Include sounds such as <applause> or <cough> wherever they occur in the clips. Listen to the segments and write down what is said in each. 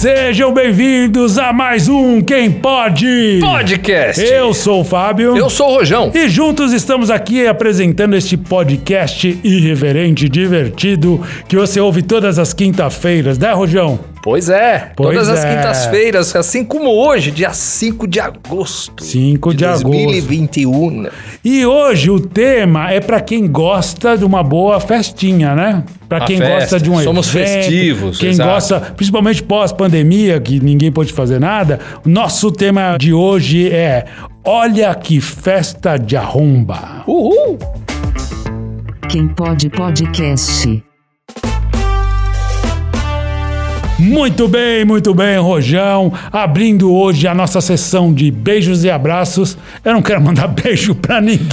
Sejam bem-vindos a mais um Quem Pode Podcast. Eu sou o Fábio. Eu sou o Rojão. E juntos estamos aqui apresentando este podcast irreverente, divertido, que você ouve todas as quinta-feiras, né, Rojão? Pois é, Pois todas as é. quintas-feiras, assim como hoje, dia 5 de agosto 5 de, agosto. 2021. E hoje o tema é para quem gosta de uma boa festinha, né? Para quem festa. gosta de um Somos evento, festivos, quem exato. gosta, principalmente pós-pandemia, que ninguém pôde fazer nada. o Nosso tema de hoje é Olha que festa de arromba. Uhul! Quem pode podcast. Muito bem, muito bem, Rojão. Abrindo hoje a nossa sessão de beijos e abraços. Eu não quero mandar <laughs> beijo pra ninguém.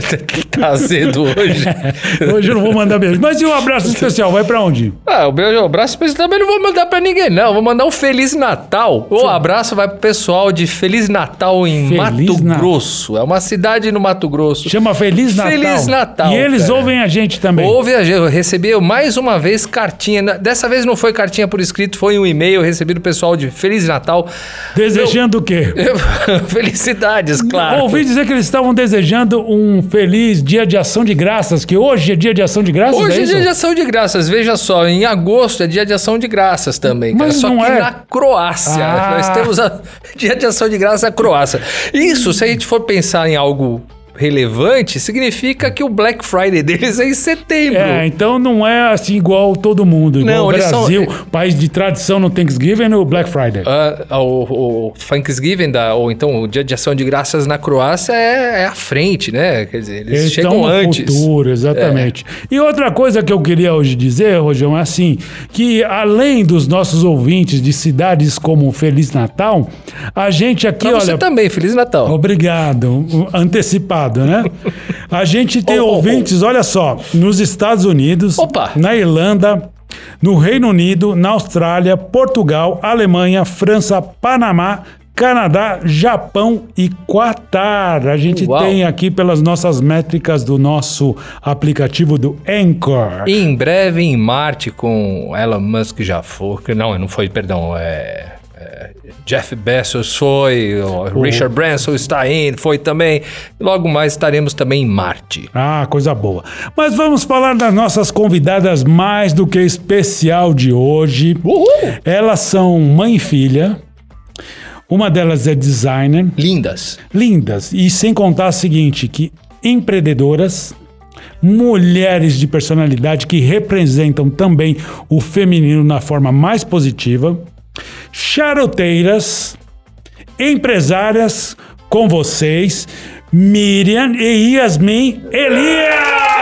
<laughs> tá cedo hoje. <laughs> Hoje eu não vou mandar beijo. Mas e o abraço especial? Vai pra onde? Ah, o beijo, o abraço mas também não vou mandar pra ninguém, não. Vou mandar um Feliz Natal. O abraço vai pro pessoal de Feliz Natal em Feliz Mato Grosso. É uma cidade no Mato Grosso. Chama Feliz Natal. Feliz Natal, E eles cara. ouvem a gente também. Houve, eu recebi mais uma vez cartinha. Dessa vez não foi cartinha por escrito, foi um e-mail. Eu recebi do pessoal de Feliz Natal. Desejando o quê? <laughs> Felicidades, claro. Ouvi dizer que eles estavam desejando um feliz dia de ação de graças, que hoje é dia de ação de graças, Hoje é é dia de ação de graças, veja só, em agosto é dia de ação de graças também, cara. Mas só não que é. na Croácia. Ah. Nós temos a <laughs> dia de ação de graças na Croácia. Isso, se a gente for pensar em algo relevante, significa que o Black Friday deles é em setembro. É, então não é assim igual todo mundo. Igual Não, o eles são- Brasil, país de tradição no Thanksgiving no Black Friday. Ah, o, o Thanksgiving, da, ou então o Dia de Ação de Graças na Croácia é, é à frente, né? Quer dizer, eles, Eles chegam antes. É. futuro, exatamente. E outra coisa que eu queria hoje dizer, Rojão, é assim, que além dos nossos ouvintes de cidades como Feliz Natal, a gente aqui, Pra você olha... também, Feliz Natal. Obrigado, antecipado, né? A gente tem Oh, oh, oh. ouvintes, olha só, nos Estados Unidos, Opa. na Irlanda, no Reino Unido, na Austrália, Portugal, Alemanha, França, Panamá, Canadá, Japão e Qatar. A gente Uau. tem aqui pelas nossas métricas do nosso aplicativo do Anchor. Em breve em Marte com Elon Musk já foi. Não, não foi, perdão. É, Jeff Bezos foi, o Richard Branson está indo, foi também. Logo mais estaremos também em Marte. Ah, coisa boa. Mas vamos falar das nossas convidadas mais do que especial de hoje. Elas são mãe e filha. Uma delas é designer, Lindas. lindas. E sem contar o seguinte, que empreendedoras, mulheres de personalidade que representam também o feminino na forma mais positiva, charoteiras, empresárias com vocês, Miriam e Yasmin Elias!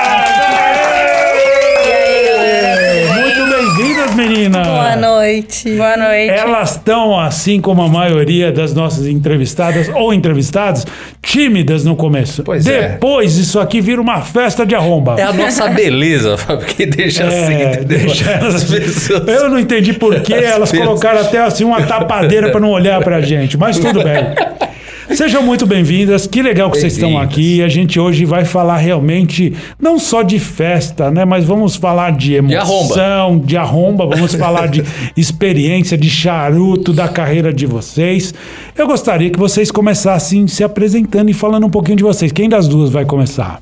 Meninas! Boa noite. Boa noite. Elas estão, assim como a maioria das nossas entrevistadas ou entrevistados, tímidas no começo. Pois é. Depois, isso aqui vira uma festa de arromba. É a nossa beleza, <laughs> Fábio, que deixa assim. É, entendeu? deixa elas- As pessoas- Eu não entendi por que elas pessoas- colocaram até assim uma tapadeira para não olhar pra gente, mas tudo bem. <laughs> Sejam muito bem-vindas, que legal que vocês estão aqui. A gente hoje vai falar realmente não só de festa, né? Mas vamos falar de emoção, de arromba, vamos <laughs> falar de experiência, de charuto da carreira de vocês. Eu gostaria que vocês começassem se apresentando e falando um pouquinho de vocês. Quem das duas vai começar?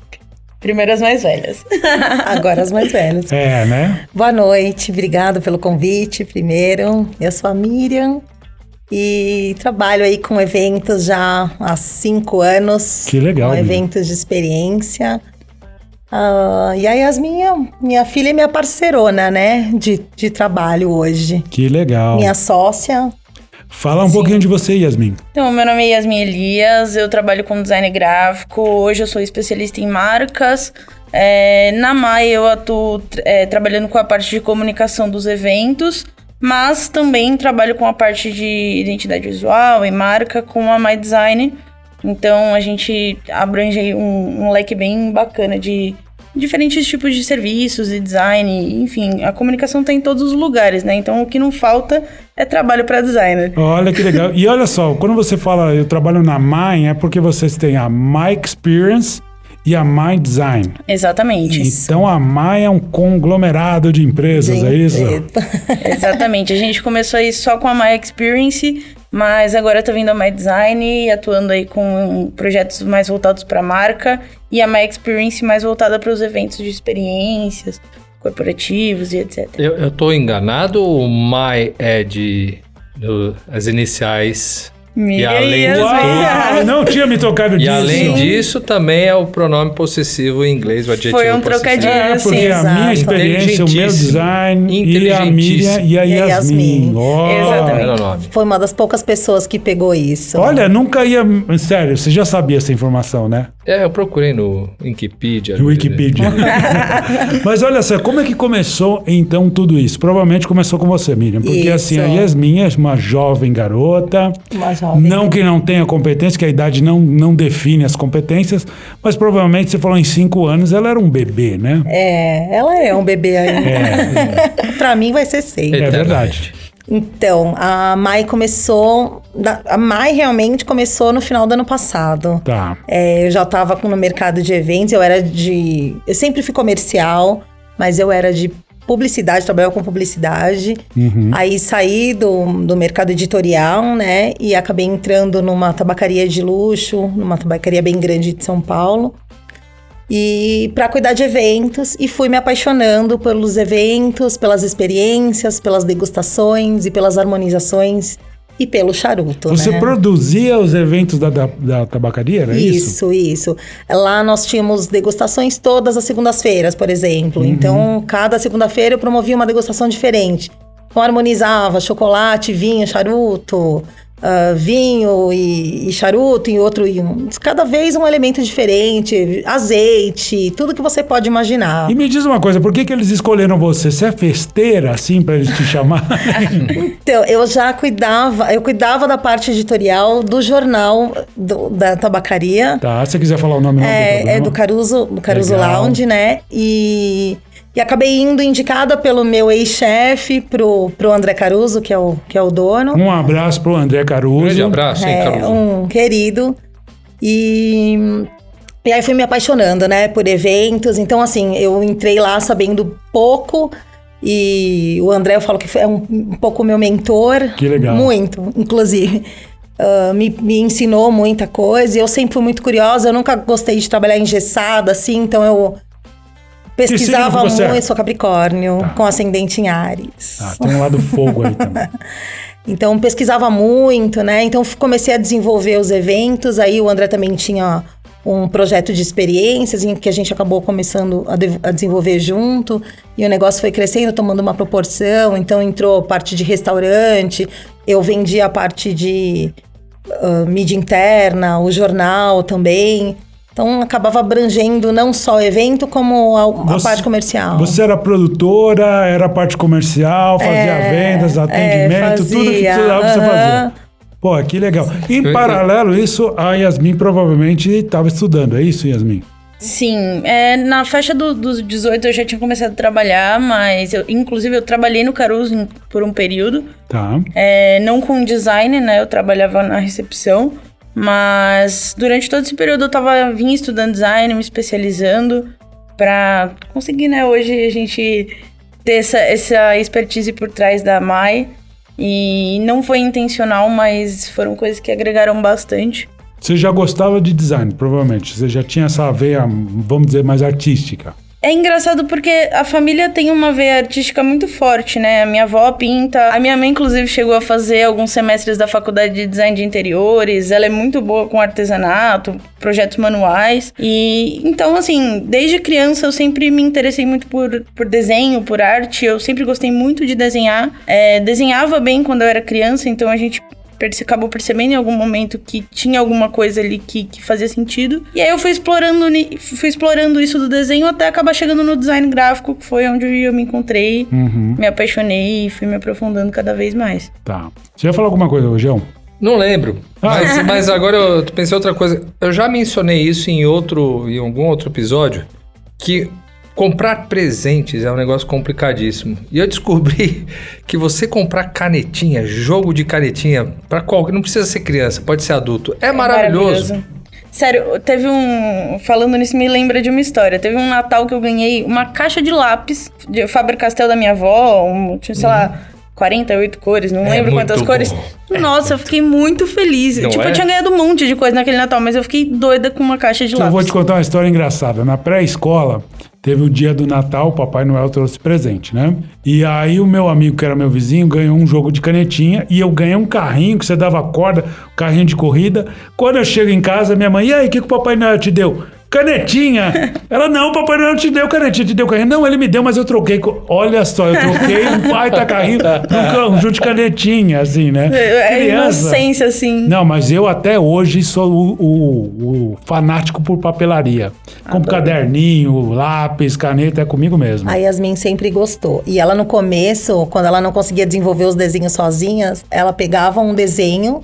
Primeiro as mais velhas. <laughs> Agora as mais velhas. É, né? Boa noite, obrigado pelo convite. Primeiro, eu sou a Miriam e trabalho aí com eventos já há cinco anos. Que legal, Com eventos de experiência. Ah, e a Yasmin, minha filha é minha parceirona, né? De, de trabalho hoje. Que legal. Minha sócia. Fala um pouquinho de você, Yasmin. Então, meu nome é Yasmin Elias, eu trabalho com design gráfico. Hoje eu sou especialista em marcas. É, na MAI eu atuo é, trabalhando com a parte de comunicação dos eventos, mas também trabalho com a parte de identidade visual e marca com a My Design. Então a gente abrange aí um, um leque bem bacana de diferentes tipos de serviços e design, enfim, a comunicação está em todos os lugares, né? Então o que não falta é trabalho para designer. Olha que legal. <laughs> E olha só, quando você fala eu trabalho na MAI, é porque vocês têm a My Experience e a My Design. Exatamente. Então a My é um conglomerado de empresas, De é isso? <laughs> Exatamente. A gente começou aí só com a My Experience, mas agora tá vindo a My Design, atuando aí com projetos mais voltados para a marca e a My Experience mais voltada para os eventos de experiências corporativos e etc. Eu, eu tô enganado ou My é de do- as iniciais? Miriam além e de não tinha me tocado E disso. além disso, também é o pronome possessivo em inglês, o adjetivo Foi um trocadilho. É, porque Sim, a minha experiência, o meu design e a Miriam e a E Yasmin. Ó. Exatamente. Foi uma das poucas pessoas que pegou isso. Olha, nunca ia. Sério, você já sabia essa informação, né? É, eu procurei no Wikipedia. No Wikipedia. <laughs> Mas olha só, como é que começou então tudo isso? Provavelmente começou com você, Miriam. Porque Isso. assim, a Yasmin é uma jovem garota. Uma jovem. Não que não tenha competência, que a idade não, não define as competências, mas provavelmente você falou em cinco anos, ela era um bebê, né? É, ela é um bebê ainda. <laughs> pra mim vai ser seis. É verdade. Então, a Mai começou. A Mai realmente começou no final do ano passado. Tá. É, eu já estava no mercado de eventos, eu era de. Eu sempre fui comercial, mas eu era de publicidade, trabalhava com publicidade. Aí saí do, do mercado editorial, né? E acabei entrando numa tabacaria de luxo, numa tabacaria bem grande de São Paulo. E para cuidar de eventos e fui me apaixonando pelos eventos, pelas experiências, pelas degustações e pelas harmonizações e pelo charuto, Você né? produzia os eventos da, da, da tabacaria, era isso? Isso, isso. Lá nós tínhamos degustações todas as segundas-feiras, por exemplo. Uhum. Então, cada segunda-feira eu promovia uma degustação diferente. Então, harmonizava chocolate, vinho, charuto, ah, vinho e, e charuto e outro. E um, cada vez um elemento diferente, azeite, tudo que você pode imaginar. E me diz uma coisa, por que, que eles escolheram você? Você é festeira, assim, pra eles te chamarem? <laughs> <laughs> Então, eu já cuidava, eu cuidava da parte editorial do jornal do- da tabacaria. tá, se você quiser falar o nome, É, é do Caruso, do Caruso Legal. Lounge, né? E, e acabei indo indicada pelo meu ex-chefe pro, pro André Caruso, que é o, que é o dono. Um abraço pro André Caruso. Grande abraço, hein, é, Caruso? um querido. E, e aí fui me apaixonando, né, por eventos. Então, assim, eu entrei lá sabendo pouco. E o André, eu falo que foi é um, um pouco meu mentor. Que legal. Muito, inclusive. Ah, me, me ensinou muita coisa. E eu sempre fui muito curiosa. Eu nunca gostei de trabalhar engessada, assim. Então, eu pesquisava é? muito. Sou Capricórnio, com ascendente em Ares. Ah, tem um lado fogo aí também. <laughs> Então pesquisava muito, né? Então comecei a desenvolver os eventos. Aí o André também tinha um projeto de experiências em que a gente acabou começando a, de- a desenvolver junto. E o negócio foi crescendo, tomando uma proporção. Então entrou parte de restaurante, eu vendi a parte de ah, mídia interna, o jornal também. Então acabava abrangendo não só o evento, como a, a Você- parte comercial. Você era produtora, era parte comercial, fazia vendas, atendimento, tudo que É, fazia, precisava você aham. fazia. Pô, que legal. Em paralelo, isso, a Yasmin provavelmente estava estudando, é isso, Yasmin? Sim, é, na faixa do- dos 18 eu já tinha começado a trabalhar, mas eu, inclusive eu trabalhei no Caruso em- por um período. Tá. É, não com design, né? Eu trabalhava na recepção. Mas durante todo esse período eu tava vim estudando design, me especializando pra conseguir, né, hoje a gente ter essa, essa expertise por trás da Mai. E não foi intencional, mas foram coisas que agregaram bastante. Você já gostava de design, provavelmente. Você já tinha essa veia, vamos dizer, mais artística. É engraçado porque a família tem uma veia artística muito forte, né? A minha avó pinta. A minha mãe, inclusive, chegou a fazer alguns semestres da faculdade de design de interiores. Ela é muito boa com artesanato, projetos manuais. E então, assim, desde criança eu sempre me interessei muito por, por desenho, por arte. Eu sempre gostei muito de desenhar. É, desenhava bem quando eu era criança, então a gente acabou percebendo em algum momento que tinha alguma coisa ali que, que fazia sentido. E aí eu fui explorando, fui explorando isso do desenho até acabar chegando no design gráfico, que foi onde eu me encontrei, me apaixonei e fui me aprofundando cada vez mais. Tá. Você ia falar alguma coisa, Rogério? Não lembro. Ah. Mas, mas agora eu pensei outra coisa. Eu já mencionei isso em outro, em algum outro episódio, que comprar presentes é um negócio complicadíssimo. E eu descobri <laughs> que você comprar canetinha, jogo de canetinha, para qualquer, não precisa ser criança, pode ser adulto, é, maravilhoso. Sério, teve um. Falando nisso, me lembra de uma história. Teve um Natal que eu ganhei uma caixa de lápis de Faber Castell da minha avó, um, tinha, sei lá. 48 cores, não É lembro quantas bom. cores. Nossa, eu fiquei muito feliz. Não tipo, é? eu tinha ganhado um monte de coisa naquele Natal, mas eu fiquei doida com uma caixa de Então, eu vou lápis. te contar uma história engraçada. Na pré-escola, teve o dia do Natal, o Papai Noel trouxe presente, né? E aí o meu amigo, que era meu vizinho, ganhou um jogo de canetinha e eu ganhei um carrinho que você dava corda, carrinho de corrida. Quando eu chego em casa, minha mãe, e aí, o que, que o Papai Noel te deu? Canetinha! Ela, não, o Papai Noel te deu canetinha, te deu carrinho. Não, ele me deu, mas eu troquei. com- Olha só, eu troquei um baita carrinho por um conjunto de canetinha, assim, né? É inocência, assim. Não, mas eu até hoje sou o, o- o fanático por papelaria. Compro caderninho, lápis, caneta, é comigo mesmo. A Yasmin sempre gostou. E ela no começo, quando ela não conseguia desenvolver os desenhos sozinha, ela pegava um desenho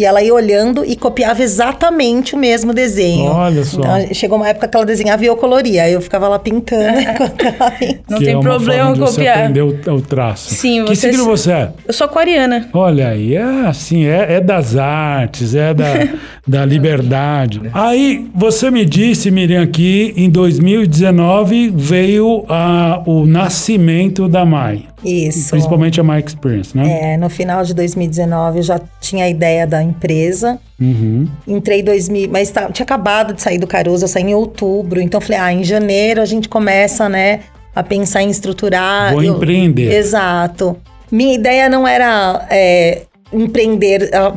e ela ia olhando e copiava exatamente o mesmo desenho. Olha só. Então, chegou uma época que ela desenhava e eu coloria. Aí eu ficava lá pintando enquanto ela. <laughs> Não Que tem é uma problema forma de você copiar. aprender o, o traço. Sim, Que você- signo você é? Eu sou aquariana. Olha aí, é assim, é, é das artes, é da, <laughs> da liberdade. Aí, você me disse, Miriam, que em 2019 veio a, o nascimento da Mai. Isso. Principalmente a Mai Experience, né? É, no final de 2019 eu já tinha a ideia da empresa. Uhum. Entrei em 2000, mas tá- tinha acabado de sair do Caruso, eu saí em outubro. Então eu falei, ah, em janeiro a gente começa, né, a pensar em estruturar. Vou Eu- empreender. Exato. Minha ideia não era é, empreender ah,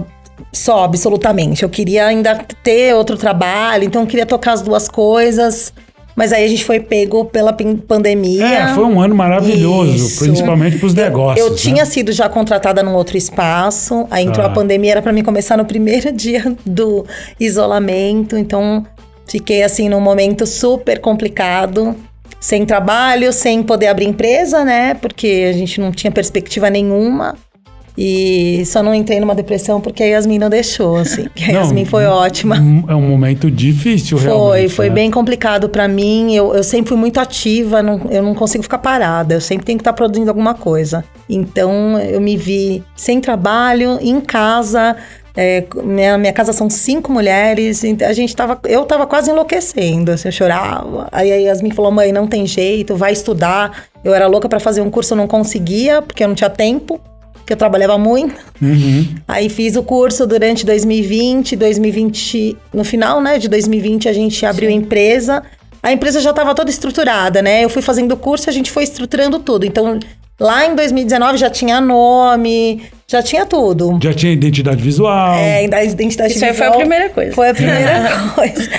só, absolutamente. Eu queria ainda ter outro trabalho, então eu queria tocar as duas coisas. Mas aí a gente foi pego pela pandemia. É, foi um ano maravilhoso, Isso. principalmente para os Eu- negócios. Eu, né? tinha sido já contratada num outro espaço, aí entrou Ah. a pandemia, era para mim começar no primeiro <laughs> dia do isolamento, então fiquei assim num momento super complicado, sem trabalho, sem poder abrir empresa, né? Porque a gente não tinha perspectiva nenhuma. E só não entrei numa depressão porque a Yasmin não deixou, assim. que <laughs> A Não, Yasmin foi ótima. É um momento difícil, Foi, realmente. foi né? bem complicado pra mim. Eu, eu sempre fui muito ativa, não- eu não consigo ficar parada. Eu sempre tenho que estar produzindo alguma coisa. Então eu me vi sem trabalho, em casa. é, minha, minha casa são cinco mulheres. A gente tava, eu tava quase enlouquecendo. assim, eu chorava. Aí a Yasmin falou: mãe, não tem jeito, vai estudar. Eu era louca pra fazer um curso, eu não conseguia, porque eu não tinha tempo. Porque eu trabalhava muito. Uhum. Aí fiz o curso durante 2020, 2020, no final, né, de 2020 a gente abriu a empresa. A empresa já estava toda estruturada, né? Eu fui fazendo o curso, a gente foi estruturando tudo. Então, lá em 2019 já tinha nome, já tinha tudo. Já tinha identidade visual. É, a identidade Isso aí foi a visual primeira coisa. Foi a primeira <laughs> coisa.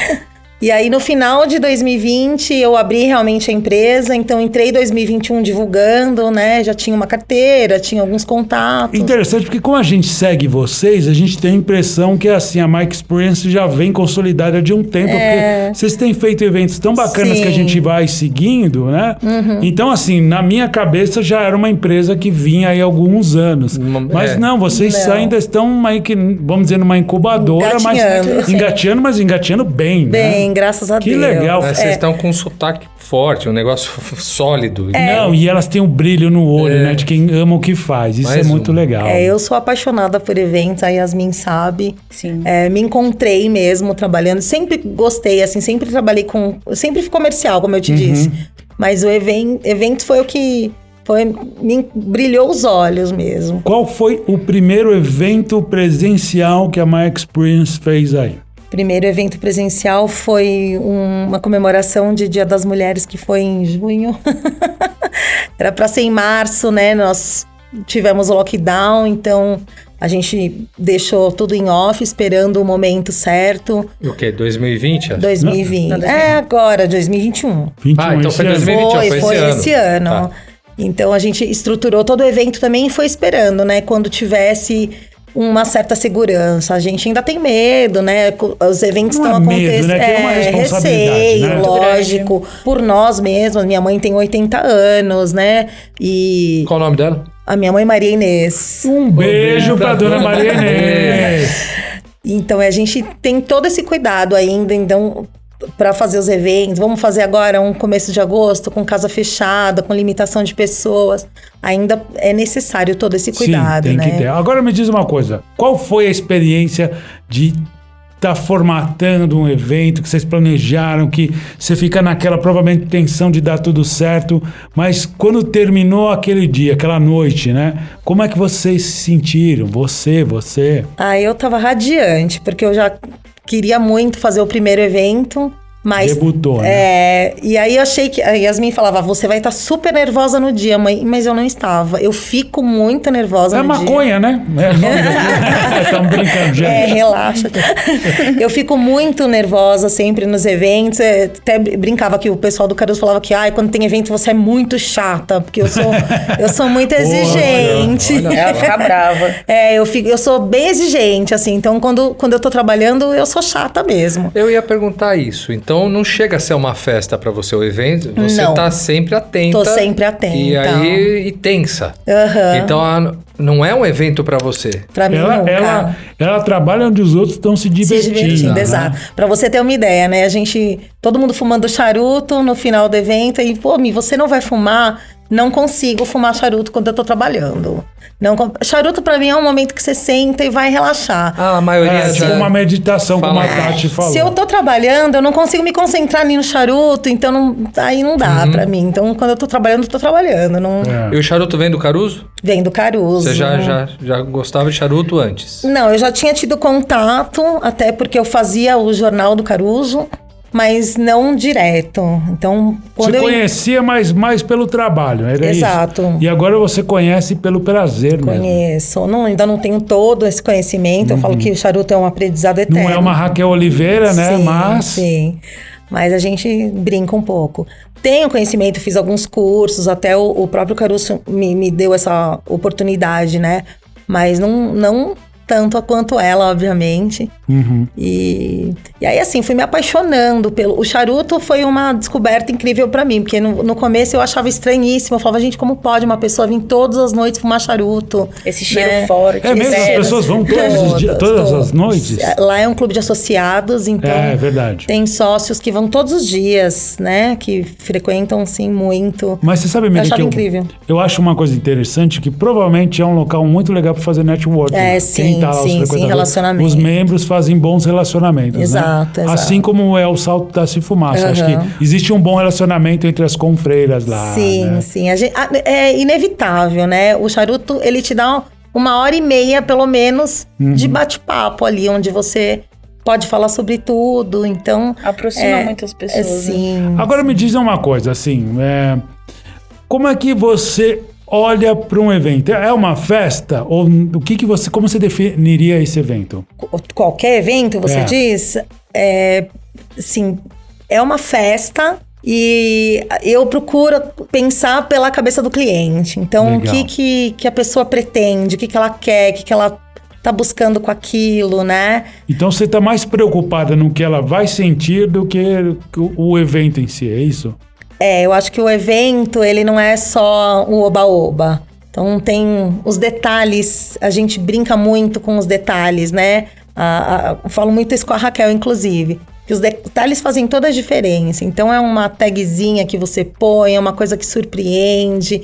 E aí, no final de 2020, eu abri realmente a empresa. Então, entrei em 2021 divulgando, né? Já tinha uma carteira, tinha alguns contatos. Interessante, porque como a gente segue vocês, a gente tem a impressão que assim, a Mike Experience já vem consolidada de um tempo, porque vocês têm feito eventos tão bacanas que a É. Sim. Uhum. gente vai seguindo, né? Então, assim, na minha cabeça já era uma empresa que vinha aí há alguns anos. Uma- Mas é. não, vocês Não. ainda estão que, vamos dizer, numa incubadora, mas Engatinhando. engateando, mas engateando bem, né? Bem, graças a Que Deus. legal. Mas É. vocês estão com um sotaque forte, um negócio <laughs> sólido. Não, e elas têm um brilho no olho, né? De quem ama o que faz. Isso Mais é muito um. legal. É, eu sou apaixonada por eventos, a Yasmin sabe. Sim. É, me encontrei mesmo trabalhando. Sempre gostei, assim, sempre trabalhei com. Sempre fui comercial, como eu te disse. Mas o even, evento foi o que foi, me brilhou os olhos mesmo. Qual foi o primeiro evento presencial que a My Experience fez aí? Primeiro evento presencial foi um- uma comemoração de Dia das Mulheres que foi em junho. <laughs> Era para ser em março, né? Nós tivemos o lockdown, então a gente deixou tudo em off, esperando o momento certo. O quê? 2020? acho? 2020. Não, não, é agora, 2021. 21 Ah, então foi ano. 2021, foi, foi foi esse esse ano. ano. Tá. Então a gente estruturou todo o evento também e foi esperando, né? Quando tivesse uma certa segurança. A gente ainda tem medo, né? Os eventos Não é estão medo, acontecendo. né? Tem uma responsabilidade, receio, né? lógico. Por nós mesmos. Minha mãe tem 80 anos, né? E Qual o nome dela? a minha mãe Maria Inês. Um beijo pra pra dona Maria Maria Inês. Então a gente tem todo esse cuidado ainda, então para fazer os eventos, vamos fazer agora um começo de agosto com casa fechada, com limitação de pessoas. Ainda é necessário todo esse cuidado, Sim, tem né? que ter. Agora me diz uma coisa. Qual foi a experiência de está formatando um evento que vocês planejaram, que você fica naquela provavelmente tensão de dar tudo certo, mas quando terminou aquele dia, aquela noite, né? Como é que vocês se sentiram? Você, você? Ah, eu tava radiante, porque eu já queria muito fazer o primeiro evento. Mas, Debutou, né? É, e aí eu achei que. A Yasmin falava, você vai estar super nervosa no dia, mãe. Mas eu não estava. Eu fico muito nervosa É no maconha, né? É, Estamos <laughs> brincando, gente. É, relaxa. eu fico muito nervosa sempre nos eventos. É, Até brincava que o pessoal do Caruso falava que, ai, quando tem evento você é muito chata, porque eu sou, eu sou muito exigente. Ela fica brava. É, eu, fico, eu sou bem exigente, assim. Então, quando, quando eu tô trabalhando, eu sou chata mesmo. Eu ia perguntar isso. Então não chega a ser uma festa pra você o evento, você Não. tá sempre atenta. Tô sempre atenta. E aí e tensa. Aham. Então a- não é um evento pra você. Pra mim, Ela, nunca. ela, ela trabalha onde os outros estão se Se divertindo. divertindo, né? exato. Pra você ter uma ideia, né? A gente, todo mundo fumando charuto no final do evento e, pô, Mi, você não vai fumar? Não consigo fumar charuto quando eu tô trabalhando. Não, charuto pra mim é um momento que você senta e vai relaxar. Ah, a maioria É, já... tipo uma meditação, como a Fala. Tati falou. Se eu tô trabalhando, eu não consigo me concentrar nem no charuto, então não- aí não dá pra mim. Então, quando eu tô trabalhando, eu tô trabalhando. Não É. E o charuto vem do Caruso? vem do Caruso. Você já, já, já gostava de charuto antes? Não, eu já tinha tido contato, até porque eu fazia o jornal do Caruso, mas não direto. Então, quando Você eu conhecia, mas mais pelo trabalho, era Exato. isso? E agora você conhece pelo prazer mesmo. conheço, não, ainda não tenho todo esse conhecimento. Eu falo que o charuto é um aprendizado eterno. Uhum. Não é uma Raquel Oliveira, né? Sim, mas Sim. Mas a gente brinca um pouco. Tenho conhecimento, fiz alguns cursos, até o, o próprio Caruso me, me deu essa oportunidade, né? Mas não, não tanto quanto ela, obviamente. Uhum. E, e aí, assim, fui me apaixonando pelo. O charuto foi uma descoberta incrível pra mim, porque no, no começo eu achava estranhíssimo. Eu falava, gente, como pode uma pessoa vir todas as noites fumar charuto? Esse cheiro né? forte. É mesmo? As pessoas vão todos os dias, todas as noites? Lá é um clube de associados, então. É, é verdade. Tem sócios que vão todos os dias, né? Que frequentam, sim, muito. Mas você sabe, Miriam, achava que eu, incrível. eu acho uma coisa interessante que provavelmente é um local muito legal para fazer networking. É, Quem sim, tá lá, os sim, sim, frequentadores, relacionamento. Os membros fazem bons relacionamentos, Exato, né? exato. Assim como é o salto da se fumaça. Acho Aham. que existe um bom relacionamento entre as confreiras lá. sim, né? sim. A gente- a- é inevitável, né? O charuto, ele te dá uma hora e meia, pelo menos, Uhum. de bate-papo ali, onde você pode falar sobre tudo. Então. Aproxima é, muitas é, pessoas. né? sim. Agora me diz uma coisa, assim, é, como é que você olha para um evento? É uma festa ou o que que você, como você definiria esse evento? qualquer evento, você É. diz, é, assim, é uma festa e eu procuro pensar pela cabeça do cliente. Então, o Legal. que, que, que a pessoa pretende, o que, que ela quer, o que, que ela tá buscando com aquilo, né? Então você está mais preocupada no que ela vai sentir do que o, o evento em si, é isso? É, eu acho que o evento, ele não é só o oba-oba. Então tem os detalhes, a gente brinca muito com os detalhes, né? A- a- eu falo muito isso com a Raquel, inclusive. Que os detalhes fazem toda a diferença. Então é uma tagzinha que você põe, é uma coisa que surpreende.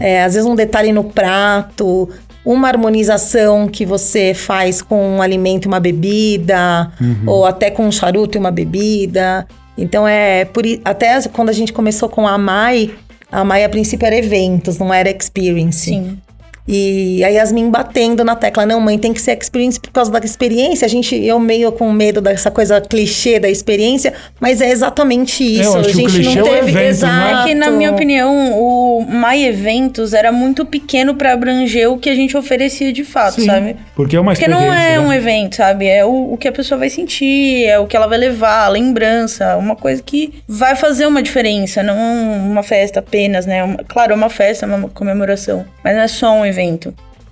É, às vezes um detalhe no prato, uma harmonização que você faz com um alimento e uma bebida, ou até com um charuto e uma bebida. Então é por até quando a gente começou com a Mai, a Mai a princípio era eventos, não era experience. Sim. E a Yasmin batendo na tecla, não, mãe, tem que ser experience por causa da experiência. A gente, eu meio com medo dessa coisa clichê da experiência, mas é exatamente isso. eu acho a que o gente clichê é não o teve né? exato. É que, na minha opinião, o My Eventos era muito pequeno pra abranger o que a gente oferecia de fato, Sim, sabe? Porque é uma Porque experiência. não é né? um evento, sabe? É o, o que a pessoa vai sentir, é o que ela vai levar, a lembrança, uma coisa que vai fazer uma diferença, não uma festa apenas, né? Uma- claro, é uma festa, é uma comemoração, mas não é só um evento.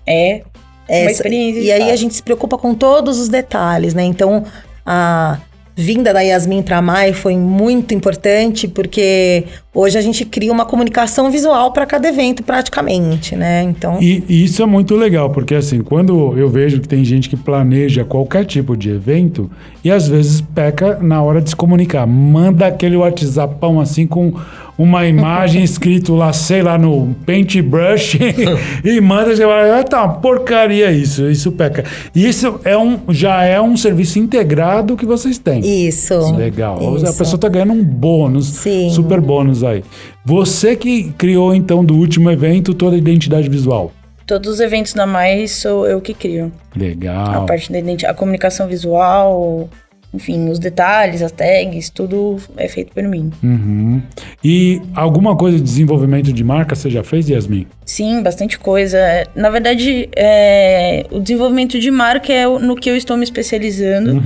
É uma Essa- experiência. de E aí a gente se preocupa com todos os detalhes, né? Então, a vinda da Yasmin para Mai foi muito importante, porque hoje a gente cria uma comunicação visual para cada evento, praticamente, né? Então, E, e isso é muito legal, porque assim, quando eu vejo que tem gente que planeja qualquer tipo de evento e às vezes peca na hora de se comunicar, manda aquele WhatsAppão assim com uma imagem <laughs> escrito lá, sei lá, no paintbrush <laughs> e manda, você vai, ah, tá, uma porcaria isso, isso peca. Isso é um, já é um serviço integrado que vocês têm. Isso. Legal. Isso. A pessoa tá ganhando um bônus, Sim. super bônus aí. Você que criou, então, do último evento, toda a identidade visual. Todos os eventos da Mais sou eu que crio. A Legal. parte da identidade, a comunicação visual, enfim, os detalhes, as tags, tudo é feito por mim. Uhum. E alguma coisa de desenvolvimento de marca você já fez, Yasmin? Sim, bastante coisa. Na verdade, é, o desenvolvimento de marca é no que eu estou me especializando.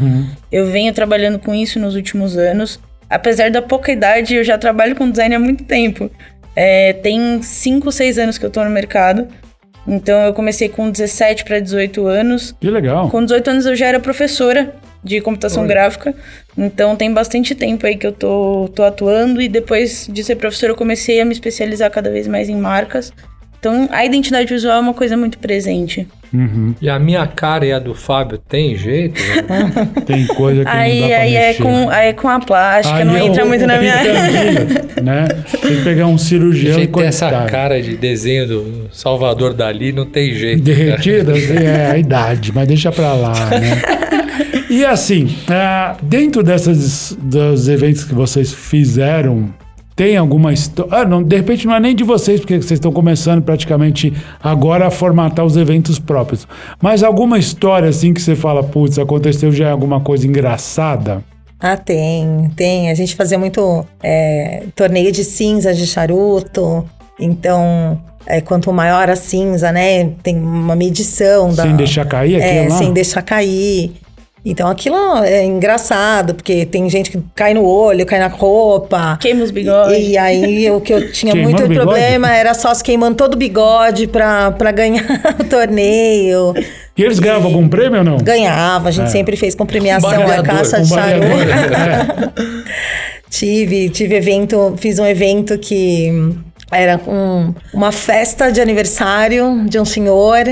Eu venho trabalhando com isso nos últimos anos. Apesar da pouca idade, eu já trabalho com design há muito tempo. É, tem 5, 6 anos que eu estou no mercado. Então, eu comecei com 17 para 18 anos. Que legal. Com 18 anos, eu já era professora de computação gráfica. Então, tem bastante tempo aí que eu tô, tô atuando. E depois de ser professora, eu comecei a me especializar cada vez mais em marcas. Então, a identidade visual é uma coisa muito presente. Uhum. E a minha cara e a do Fábio tem jeito? né? <laughs> Tem coisa que Aí, não dá pra aí, é mexer. com, aí é com a plástica, Aí não é entra o- muito o na minha... <laughs> Né? Tem que pegar um cirurgião e tem essa cortar. cara de desenho do Salvador Dali, não tem jeito. Derretida é a idade, mas deixa pra lá, né? <laughs> E assim, ah, dentro dessas dos eventos que vocês fizeram, tem alguma história? Ah, não, de repente não é nem de vocês, porque vocês estão começando praticamente agora a formatar os eventos próprios. Mas alguma história assim que você fala, putz, aconteceu já alguma coisa engraçada? Ah, tem, tem. A gente fazia muito é, torneio de cinza de charuto. Então, é, quanto maior a cinza, né? Tem uma medição da. Sem deixar cair aquilo É, lá? sem deixar cair. Então aquilo é engraçado, porque tem gente que cai no olho, cai na roupa. Queima os bigodes. E, e aí o que eu tinha Queimando muito problema era só se queimando todo o bigode pra, pra ganhar <laughs> o torneio. E eles ganhavam algum prêmio ou não? Ganhava, a gente É. sempre fez com premiação, Baleador, caça Um de charuto. <laughs> é. Tive, tive evento, fiz um evento que era um- uma festa de aniversário de um senhor.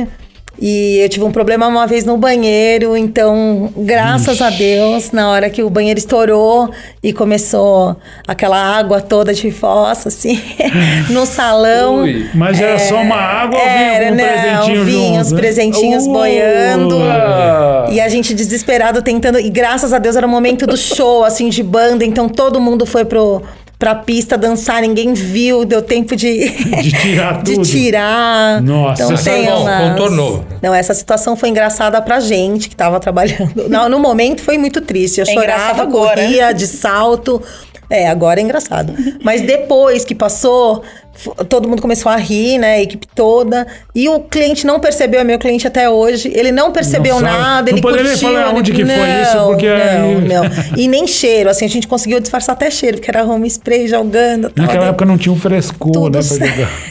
E eu tive um problema uma vez no banheiro, então, graças a Deus, na hora que o banheiro estourou e começou aquela água toda de fossa, assim, <laughs> no salão. Ui. Mas era só uma água ou vinha Era, algum não, presentinho vinha junto, os né? presentinhos Uh! boiando. Ah, E a gente desesperado tentando. E graças a Deus era o momento do show, assim, de banda. Então todo mundo foi pro, pra pista dançar, ninguém viu, deu tempo de. <laughs> De tirar <laughs> de tudo. tirar. Nossa. então, Essa tem é bom, umas- contornou. Não, essa situação foi engraçada pra gente que tava trabalhando. <laughs> Não, no momento foi muito triste. Eu É chorava, agora. corria de salto. É, agora é engraçado. Mas <laughs> depois que passou, todo mundo começou a rir, né? A equipe toda. E o cliente não percebeu, é meu cliente até hoje. Ele não percebeu Não nada, Não ele poderia curtiu. falar onde que foi não, isso, porque Não, não. <laughs> E nem cheiro, assim, a gente conseguiu disfarçar até cheiro, porque era home spray jogando. tal. Naquela Deu época não tinha um frescor, tudo né?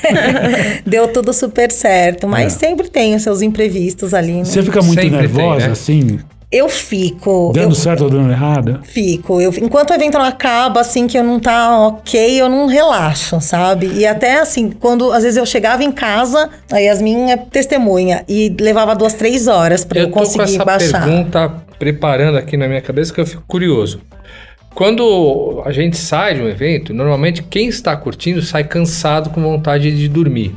Pra. <laughs> Deu tudo super certo, mas É. sempre tem os seus imprevistos ali, né? Você fica muito Sempre nervosa, tem, né? assim, Eu fico. dando eu certo ou dando errado? Fico. Eu, enquanto o evento não acaba, assim, que eu não tá ok, eu não relaxo, sabe? E até assim, quando às vezes eu chegava em casa, a Yasmin é testemunha, e levava duas, três horas pra eu, eu tô com conseguir essa baixar. pergunta preparando aqui na minha cabeça que eu fico curioso. Quando a gente sai de um evento, normalmente quem está curtindo sai cansado com vontade de dormir.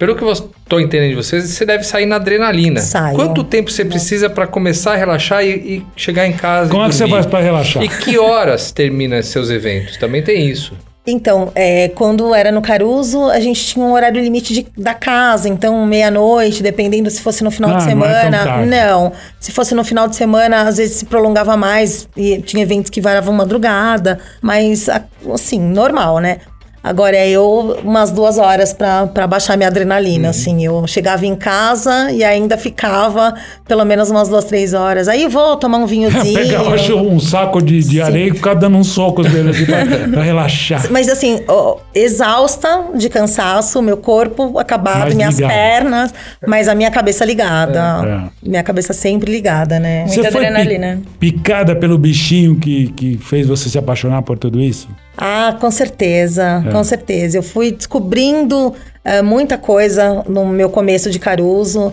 Pelo que eu estou entendendo de vocês, você deve sair na adrenalina. Saio. Quanto tempo você precisa para começar a relaxar e, e chegar em casa? Como e é que você faz pra relaxar? E que horas termina seus eventos? Também tem isso. Então, é, quando era no Caruso, a gente tinha um horário limite de- da casa, então meia-noite, dependendo se fosse no final Ah, de não é semana. Não, se fosse no final de semana, às vezes se prolongava mais e tinha eventos que variavam madrugada, mas assim, normal, né? Agora é eu umas duas horas pra, pra baixar minha adrenalina, Uhum. assim. Eu chegava em casa e ainda ficava pelo menos umas duas, três horas. Aí vou tomar um <laughs> vinhozinho. Pegava acho, um saco de, de areia e ficava dando uns socos dele assim, pra, <laughs> pra relaxar. Mas assim, ó, exausta de cansaço, meu corpo acabado, Mas minhas ligado. pernas, mas a minha cabeça ligada. É. Minha cabeça sempre ligada, né? Muita Você foi pi- adrenalina. picada pelo bichinho que, que fez você se apaixonar por tudo isso? Ah, com certeza, É. com certeza. Eu fui descobrindo eh, muita coisa no meu começo de Caruso.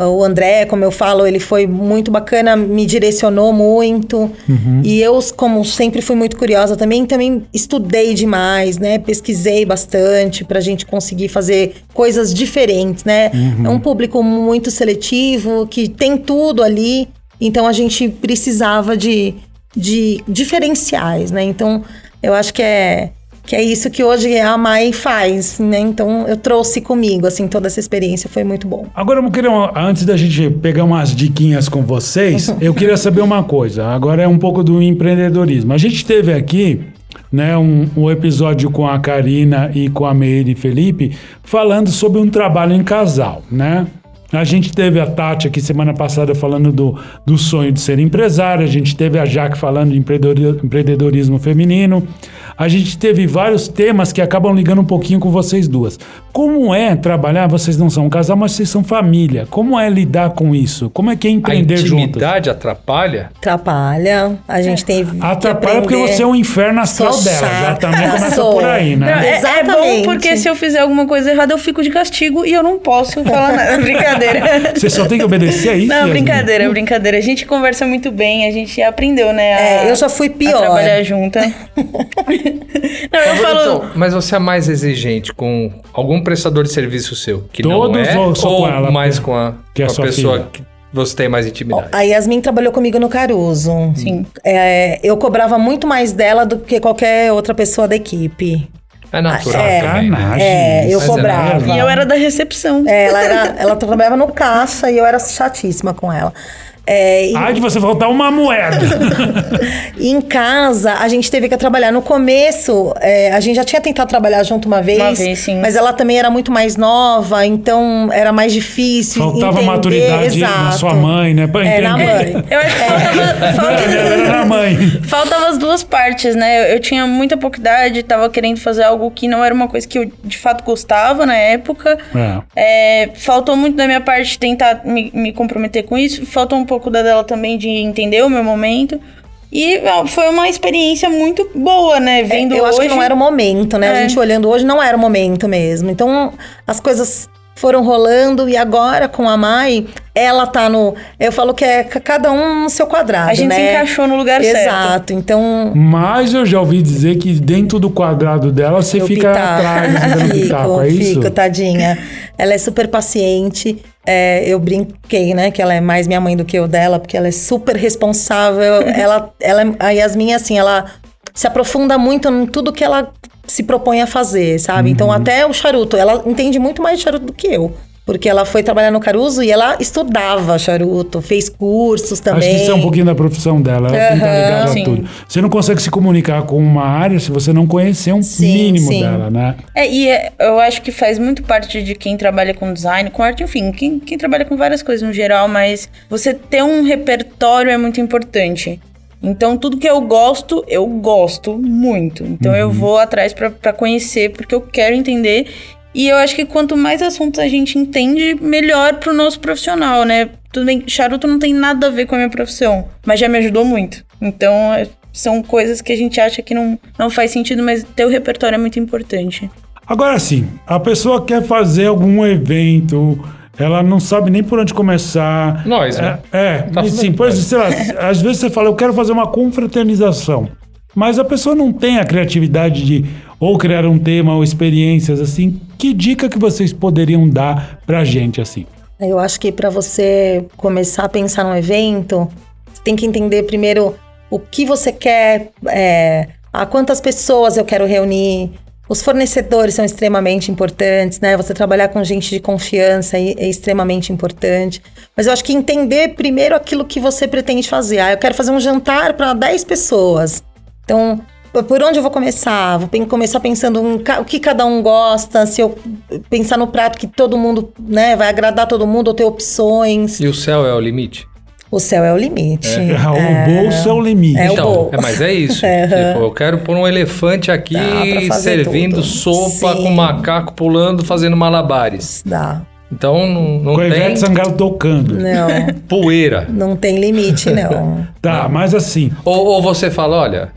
O André, como eu falo, ele foi muito bacana, me direcionou muito. Uhum. E eu, como sempre fui muito curiosa também, também estudei demais, né? Pesquisei bastante pra gente conseguir fazer coisas diferentes, né? Uhum. É um público muito seletivo, que tem tudo ali. Então a gente precisava de, de diferenciais, né? Então eu acho que é que é isso que hoje a Mai faz, né? Então eu trouxe comigo, assim, toda essa experiência foi muito bom. Agora eu queria, antes da gente pegar umas diquinhas com vocês, <laughs> eu queria saber uma coisa. Agora é um pouco do empreendedorismo. A gente teve aqui né, um, um episódio com a Karina e com a Meire Felipe falando sobre um trabalho em casal, né? A gente teve a Tati aqui semana passada falando do, do sonho de ser empresária, a gente teve a Jaque falando de empreendedori- empreendedorismo feminino, a gente teve vários temas que acabam ligando um pouquinho com vocês duas. Como é trabalhar? Vocês não são um casal, mas vocês são família. Como é lidar com isso? Como é que é A empreender juntas? intimidade atrapalha? Atrapalha, a gente tem que Atrapalha porque você é um inferno astral Sou dela. Já chata, também <laughs> começa sou. por aí, Não, né? é, é bom Exatamente. porque se eu fizer alguma coisa errada, eu fico de castigo e eu não posso falar nada. <laughs> brincadeira. Você só tem que obedecer a isso? Não, brincadeira, brincadeira. A gente conversa muito bem, a gente aprendeu, né? a- É, eu já fui a pior. trabalhar junta. <laughs> não, eu falo. Então, mas você é mais exigente com algum prestador de serviço seu que Todos não é? ou só ou com ela, mais com a, que é com a sua pessoa filha? que você tem mais intimidade? A Yasmin trabalhou comigo no Caruso. Sim. É, eu cobrava muito mais dela do que qualquer outra pessoa da equipe. É natural É. também, né? Sacanagem. É, eu cobrava. E eu era da recepção. É, ela, era, ela trabalhava no caixa e eu era chatíssima com ela. É, e, Ai, de você faltar uma moeda. <laughs> em casa, a gente teve que trabalhar. No começo, é, a gente já tinha tentado trabalhar junto uma vez. Uma vez, sim. Mas ela também era muito mais nova, então era mais difícil. Faltava entender, maturidade na exato. sua mãe, né? Pra É, na entender. mãe. Eu acho que faltava, falta- Era na mãe. Faltava as duas partes, né? Eu, eu tinha muita pouca idade, tava querendo fazer algo que não era uma coisa que eu de fato gostava na época. É. É, faltou muito da minha parte tentar me, me comprometer com isso. Faltou um pouco da dela também de entender o meu momento. E foi uma experiência muito boa, né? Vendo É, eu acho que hoje- não era o momento, né? A É. gente olhando hoje não era o momento mesmo. Então, as coisas foram rolando e agora com a Mai, ela tá no. Eu falo que é ca- cada um no seu quadrado. A gente né? se encaixou no lugar certo. Exato. Então. Mas eu já ouvi dizer que dentro do quadrado dela você fica pitaco. atrás dando <laughs> fico, pitaco, é isso? Fico, tadinha. Ela é super paciente. É, eu brinquei, né? Que ela é mais minha mãe do que eu dela, porque ela é super responsável. <laughs> ela, ela, a Yasmin, assim, ela se aprofunda muito em tudo que ela se propõe a fazer, sabe? Uhum. Então, até o charuto, ela entende muito mais de charuto do que eu. Porque ela foi trabalhar no Caruso e ela estudava charuto, fez cursos também. Acho que isso é um pouquinho da profissão dela. Ela que estar ligada a sim. tudo. Você não consegue se comunicar com uma área se você não conhecer um Sim, mínimo sim. dela, né? É, e é- eu acho que faz muito parte de quem trabalha com design, com arte, enfim, quem, quem trabalha com várias coisas no geral, mas você ter um repertório é muito importante. Então, tudo que eu gosto, eu gosto muito. Então, eu vou atrás pra conhecer, porque eu quero entender. E eu acho que quanto mais assuntos a gente entende, melhor pro nosso profissional, né? Tudo bem, charuto não tem nada a ver com a minha profissão, mas já me ajudou muito. Então, é- são coisas que a gente acha que não, não faz sentido, mas ter o repertório é muito importante. Agora sim, a pessoa quer fazer algum evento, ela não sabe nem por onde começar. Nós, né? É, é Tá sim, pois, sei lá, às vezes você fala, eu quero fazer uma confraternização. Mas a pessoa não tem a criatividade de ou criar um tema ou experiências assim. Que dica que vocês poderiam dar pra gente assim? Eu acho que para você começar a pensar num evento, você tem que entender primeiro o que você quer, é, a quantas pessoas eu quero reunir. Os fornecedores são extremamente importantes, né? Você trabalhar com gente de confiança é, é extremamente importante. Mas eu acho que entender primeiro aquilo que você pretende fazer. Ah, eu quero fazer um jantar para 10 pessoas. Então, por onde eu vou começar? Vou começar pensando em o que cada um gosta, se eu pensar no prato que todo mundo, né, vai agradar todo mundo ou ter opções. E o céu é o limite? O céu é o limite. <laughs> o bolso é o limite. É o então, bolo. é, mas é isso. <laughs> Tipo, eu quero pôr um elefante aqui servindo tudo. sopa Sim. com macaco pulando, fazendo malabares. Dá. Então não, não Com a tem Ivete Sangalo tocando. Não, <laughs> poeira. não tem limite, não. <laughs> Tá, mas assim, Ou, ou você fala, olha,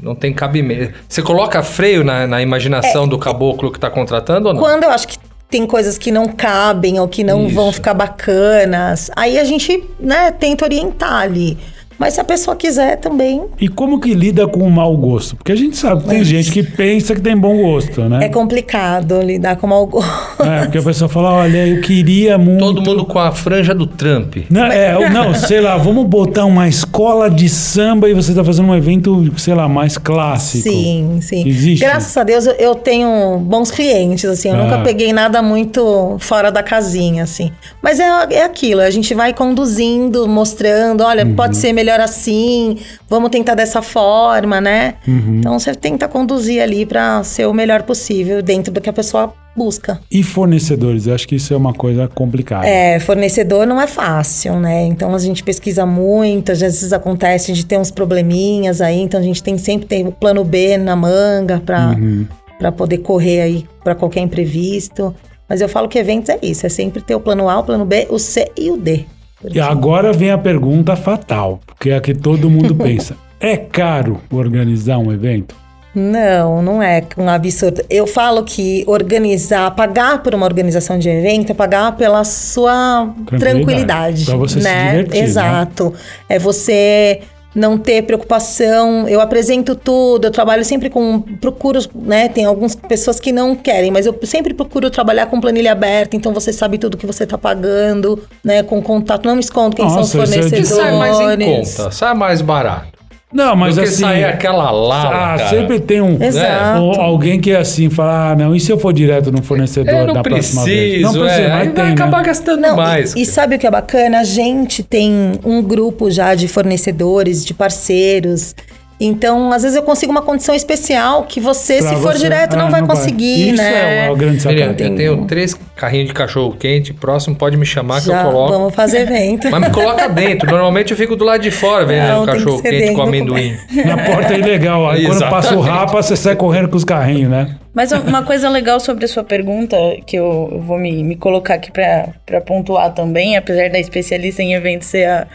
não tem cabimento. Você coloca freio na, na É, imaginação do caboclo que tá contratando ou não? Quando eu acho que tem coisas que não cabem ou que não Isso. vão ficar bacanas. Aí a gente, né, tenta orientar ali. Mas se a pessoa quiser também, E como que lida com o mau gosto? Porque a gente sabe que tem gente que pensa que tem bom gosto, né? é complicado lidar com mau gosto. É, porque a pessoa fala, olha, eu queria muito... Todo mundo com a franja do Trump. Não, é, não, sei lá, vamos botar uma escola de samba e você tá fazendo um evento, sei lá, mais clássico. Sim, sim. Existe? Graças a Deus eu, eu tenho bons clientes, assim. Eu Ah. nunca peguei nada muito fora da casinha, assim. Mas é, é aquilo, a gente vai conduzindo, mostrando, olha, Uhum. pode ser melhor assim, vamos tentar dessa forma, né? Uhum. Então você tenta conduzir ali pra ser o melhor possível dentro do que a pessoa busca. E fornecedores, eu acho que isso é uma coisa complicada. É, fornecedor não é fácil, né? Então a gente pesquisa muito, às vezes acontece de ter uns probleminhas aí, então a gente tem sempre tem o plano B na manga pra, Uhum. pra poder correr aí pra qualquer imprevisto. Mas eu falo que eventos é isso, é sempre ter o plano A, o plano B, o C e o D. E agora vem a pergunta fatal, porque é a que todo mundo <laughs> pensa. É caro organizar um evento? Não, não é um absurdo. Eu falo que organizar, pagar por uma organização de evento é pagar pela sua Tranquilidade. tranquilidade. Pra você se né? divertir, né? Exato. É você não ter preocupação. Eu apresento tudo, eu trabalho sempre com. Procuro, né? Tem algumas pessoas que não querem, mas eu sempre procuro trabalhar com planilha aberta, então você sabe tudo que você está pagando, né? Com contato. Não me escondo quem Nossa, são os isso é fornecedores. Sai mais em conta, sai mais barato. Não, mas do que assim. sair aquela lala, Ah, cara. sempre tem um. Exato. um- alguém que é assim, fala, ah, não, e se eu for direto no fornecedor É, não da próxima vez? preciso, Não precisa, é. mas tem, vai né? acabar gastando Não, mais. e, e sabe o que é bacana? A gente tem um grupo já de fornecedores, de parceiros. Então, às vezes eu consigo uma condição especial que você, Pra se for você- direto, ah, não vai conseguir, Isso né? é uma grande sacada. eu tenho três carrinhos de cachorro quente, próximo pode me chamar que Já eu coloco. vamos fazer evento. Mas me coloca dentro. Normalmente eu fico do lado de fora tem que cachorro ser quente dentro com do amendoim. Na porta é ilegal. Aí quando passa o rapa, você sai correndo com os carrinhos, né? Mas uma coisa legal sobre a sua pergunta, que eu, vou me, me colocar aqui pra pontuar também, apesar da especialista em eventos ser a,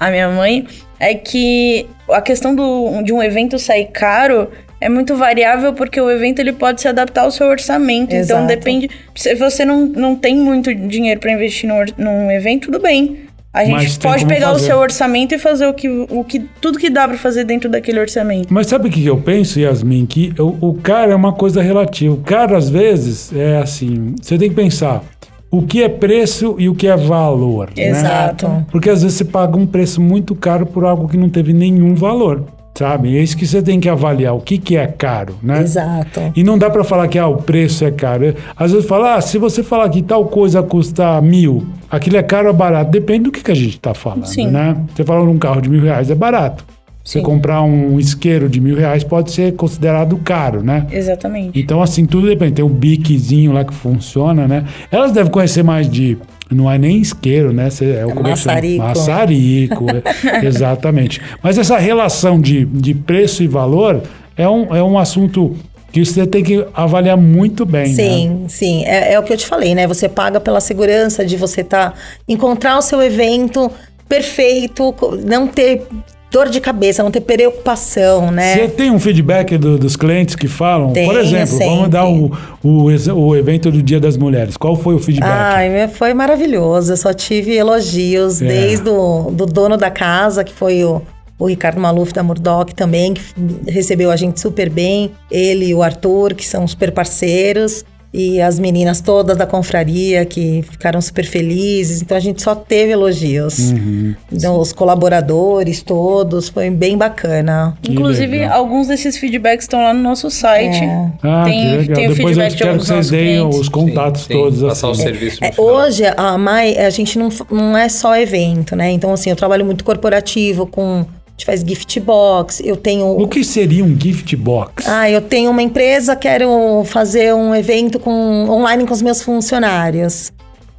a minha mãe, é que a questão do, de um evento sair caro é muito variável porque o evento ele pode se adaptar ao seu orçamento. Então Exato. depende. Se você não, não tem muito dinheiro pra investir num, num evento, tudo bem. A Mas gente tem pode pegar fazer. o seu orçamento e fazer o que, o que tudo que dá pra fazer dentro daquele orçamento. Mas sabe o que eu penso, Yasmin? Que o, o cara é uma coisa relativa. O cara, às vezes, é assim: você tem que pensar o que é preço e o que é valor. né? Exato. Porque às vezes você paga um preço muito caro por algo que não teve nenhum valor. Sabe? É isso que você tem que avaliar. O que, que é caro, né? Exato. E não dá pra falar que ah, o preço é caro. Às vezes fala, ah, se você falar que tal coisa custa mil, aquilo é caro ou barato. Depende do que, que a gente tá falando, Sim. né? Você falou num carro de mil reais, é barato. Você comprar um isqueiro de mil reais pode ser considerado caro, né? Exatamente. Então, assim, tudo depende. Tem o biquezinho lá que funciona, né? Elas devem conhecer mais de. Não é nem isqueiro, né? Cê- É o é chama? Maçarico. Maçarico, é, <laughs> exatamente. Mas essa relação de, de preço e valor é um, é um assunto que você tem que avaliar muito bem, né? Sim, sim. É, é o que eu te falei, né? Você paga pela segurança de você tá encontrar o seu evento perfeito, não ter dor de cabeça, não ter preocupação, né? Você tem um feedback do- dos clientes que falam? Tenho Por exemplo, vamos sempre. dar o, o, o evento do Dia das Mulheres. Qual foi o feedback? Ai, foi maravilhoso. Eu só tive elogios, É. desde o do dono da casa, que foi o, o Ricardo Maluf da Murdoch também, que recebeu a gente super bem. Ele e o Arthur, que são super parceiros. E as meninas todas da confraria, que ficaram super felizes. Então a gente só teve elogios. Uhum. Então, os colaboradores todos, foi bem bacana. Que Inclusive, legal. alguns desses feedbacks estão lá no nosso site. É. Ah, tem, que legal. tem o Depois eu feedback de quero que alguns vocês nossos deem clientes. os contatos Sim, sim, todos. Passar o assim. serviço no É, final. hoje, a Mai, a gente não, não é só evento, né? Então, assim, eu trabalho muito corporativo, com. Gente faz gift box, eu tenho. O que seria um gift box? Ah, eu tenho uma empresa, quero fazer um evento com, online com os meus funcionários.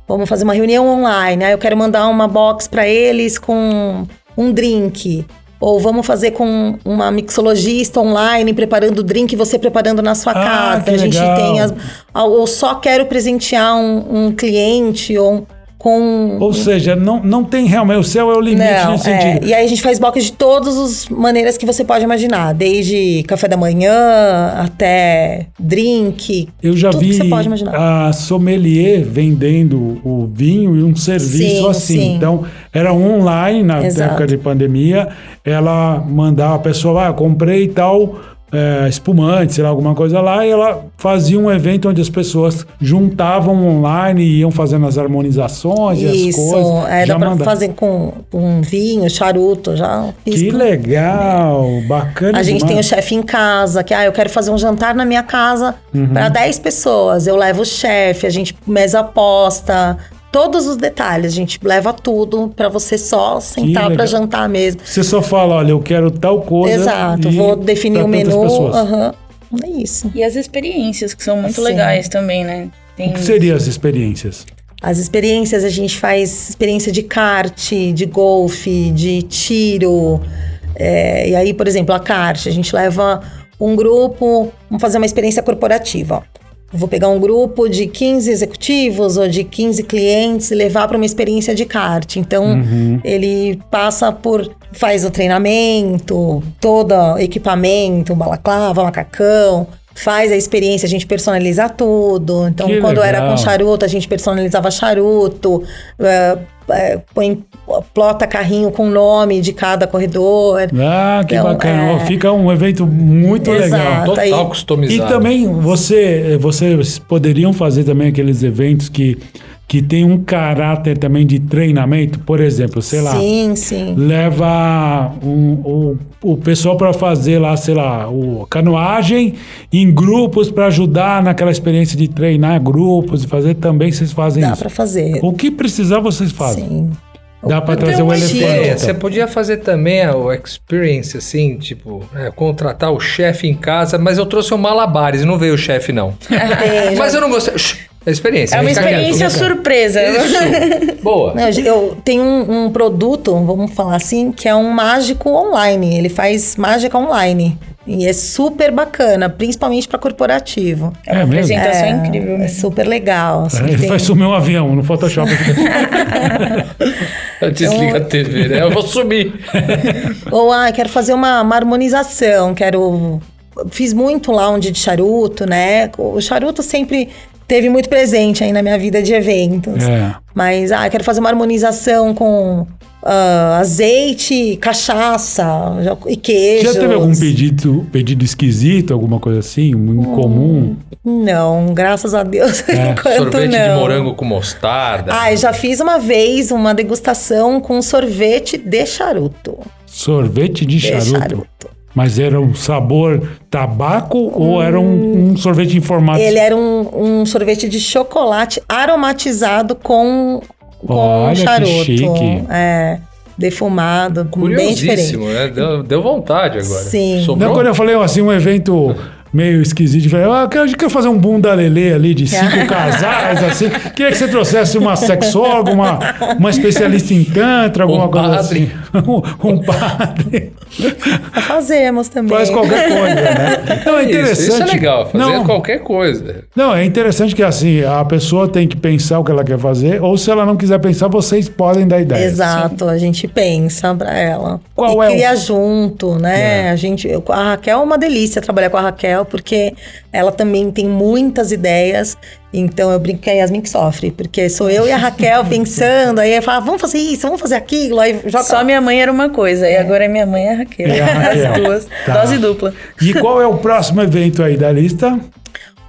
Vamos fazer uma reunião online. Aí eu quero mandar uma box para eles com um drink. Ou vamos fazer com uma mixologista online preparando o drink você preparando na sua Ah, casa. a gente legal. tem as. Ou só quero presentear um, um cliente ou. Com. Ou seja, não, não tem realmente. O céu é o limite Não, nesse é. sentido. E aí a gente faz box de todas as maneiras que você pode imaginar. Desde café da manhã até drink. Eu já tudo vi a sommelier vendendo o vinho e um serviço Sim, assim. sim. Então, era online na Exato. época de pandemia. Ela mandava a pessoa, ah, comprei tal é, espumante, sei lá, alguma coisa lá, e ela fazia um evento onde as pessoas juntavam online e iam fazendo as harmonizações e as Isso, coisas. é, já dá pra manda- fazer com, com vinho, charuto, já Que legal, bacana A gente tem o demais. chefe em casa, que ah, eu quero fazer um jantar na minha casa Uhum. para 10 pessoas. Eu levo o chefe, a gente mesa posta, todos os detalhes, a gente leva tudo para você só sentar para jantar mesmo. Você só fala, olha, eu quero tal coisa. Exato, e vou definir o menu. aham. É isso. E as experiências, que são muito Sim. legais também, né? Tem... O que seriam as experiências? As experiências, a gente faz experiência de kart, de golfe, de tiro. É, e aí, por exemplo, a kart, a gente leva um grupo, vamos fazer uma experiência corporativa. ó. Vou pegar um grupo de 15 executivos ou de 15 clientes e levar para uma experiência de kart. Então, ele passa por. faz o treinamento, todo equipamento, balaclava, macacão, faz a experiência, a gente personaliza tudo. Então, Que quando era legal. com charuto, a gente personalizava charuto, é, é, põe, plota carrinho com nome de cada corredor. Ah, que Então, bacana. é. Fica um evento muito Exato. legal. Total aí- customizado. E também você, vocês poderiam fazer também aqueles eventos que, que tem um caráter também de treinamento, por exemplo, sei lá, Sim, sim. leva um- o, o pessoal para fazer lá, sei lá, o canoagem em grupos para ajudar naquela experiência de treinar grupos e fazer também vocês fazem Dá isso. pra fazer. O que precisar vocês fazem. Sim. Dá para Eu trazer um elefante. É, então. você podia fazer também a- o experience, assim, tipo, é, contratar o chefe em casa, mas eu trouxe o malabares e não veio o chefe, não. Tem, mas eu não gostei. É experiência. É uma fica quieto. experiência surpresa. Isso. Boa. Não, eu tenho um, um produto, vamos falar assim, que é um mágico online. Ele faz mágica online. E é super bacana, principalmente para corporativo. É uma É mesmo? apresentação incrível É mesmo. super legal. assim, Ele tem- vai sumir um avião no Photoshop. <laughs> Desliga a TV, né? Eu vou subir. <laughs> Ou, ah, quero fazer uma, uma harmonização, quero... Fiz muito lounge de charuto, né? O charuto sempre teve muito presente aí na minha vida de eventos. É. Mas, ah, quero fazer uma harmonização com ah, azeite, cachaça e queijo. Já teve algum pedido, pedido esquisito, alguma coisa assim, um incomum? Não, graças a Deus, <laughs> É, Sorvete não. de morango com mostarda. Ah, eu já fiz uma vez uma degustação com sorvete de charuto. Sorvete de De charuto. charuto. Mas era um sabor tabaco ou era um, um sorvete em formato? Ele era um, um sorvete de chocolate aromatizado com, com Olha, que charuto. chique. É, defumado, bem diferente. Curiosíssimo, né? Deu, deu vontade agora. Sim. Sobrou? Não, quando eu falei assim, um evento meio esquisito, falei, ah, eu quero, fazer um bunda lelê ali de cinco casais, assim. Queria que você trouxesse uma sexóloga, uma, uma especialista em tantra, alguma Um coisa padre. assim. um, <laughs> um padre. Fazemos também. Faz qualquer coisa, né? <laughs> Não, é Isso, interessante. isso é legal, fazer Não, qualquer coisa. Não, é interessante que assim, a pessoa tem que pensar o que ela quer fazer, ou se ela não quiser pensar, vocês podem dar ideia. Exato, a gente pensa pra ela. Qual e é o- cria junto, né? A gente, a Raquel é uma delícia trabalhar com a Raquel, porque ela também tem muitas ideias. Então eu brinco que é a Yasmin que sofre, porque sou eu e a Raquel <laughs> pensando, aí eu falo, vamos fazer isso, vamos fazer aquilo, aí joga. Só minha mãe era uma coisa, e agora minha mãe é a Raquel. É a <laughs> Raquel. As duas. Tá. Dose dupla. E qual é o próximo evento aí da lista?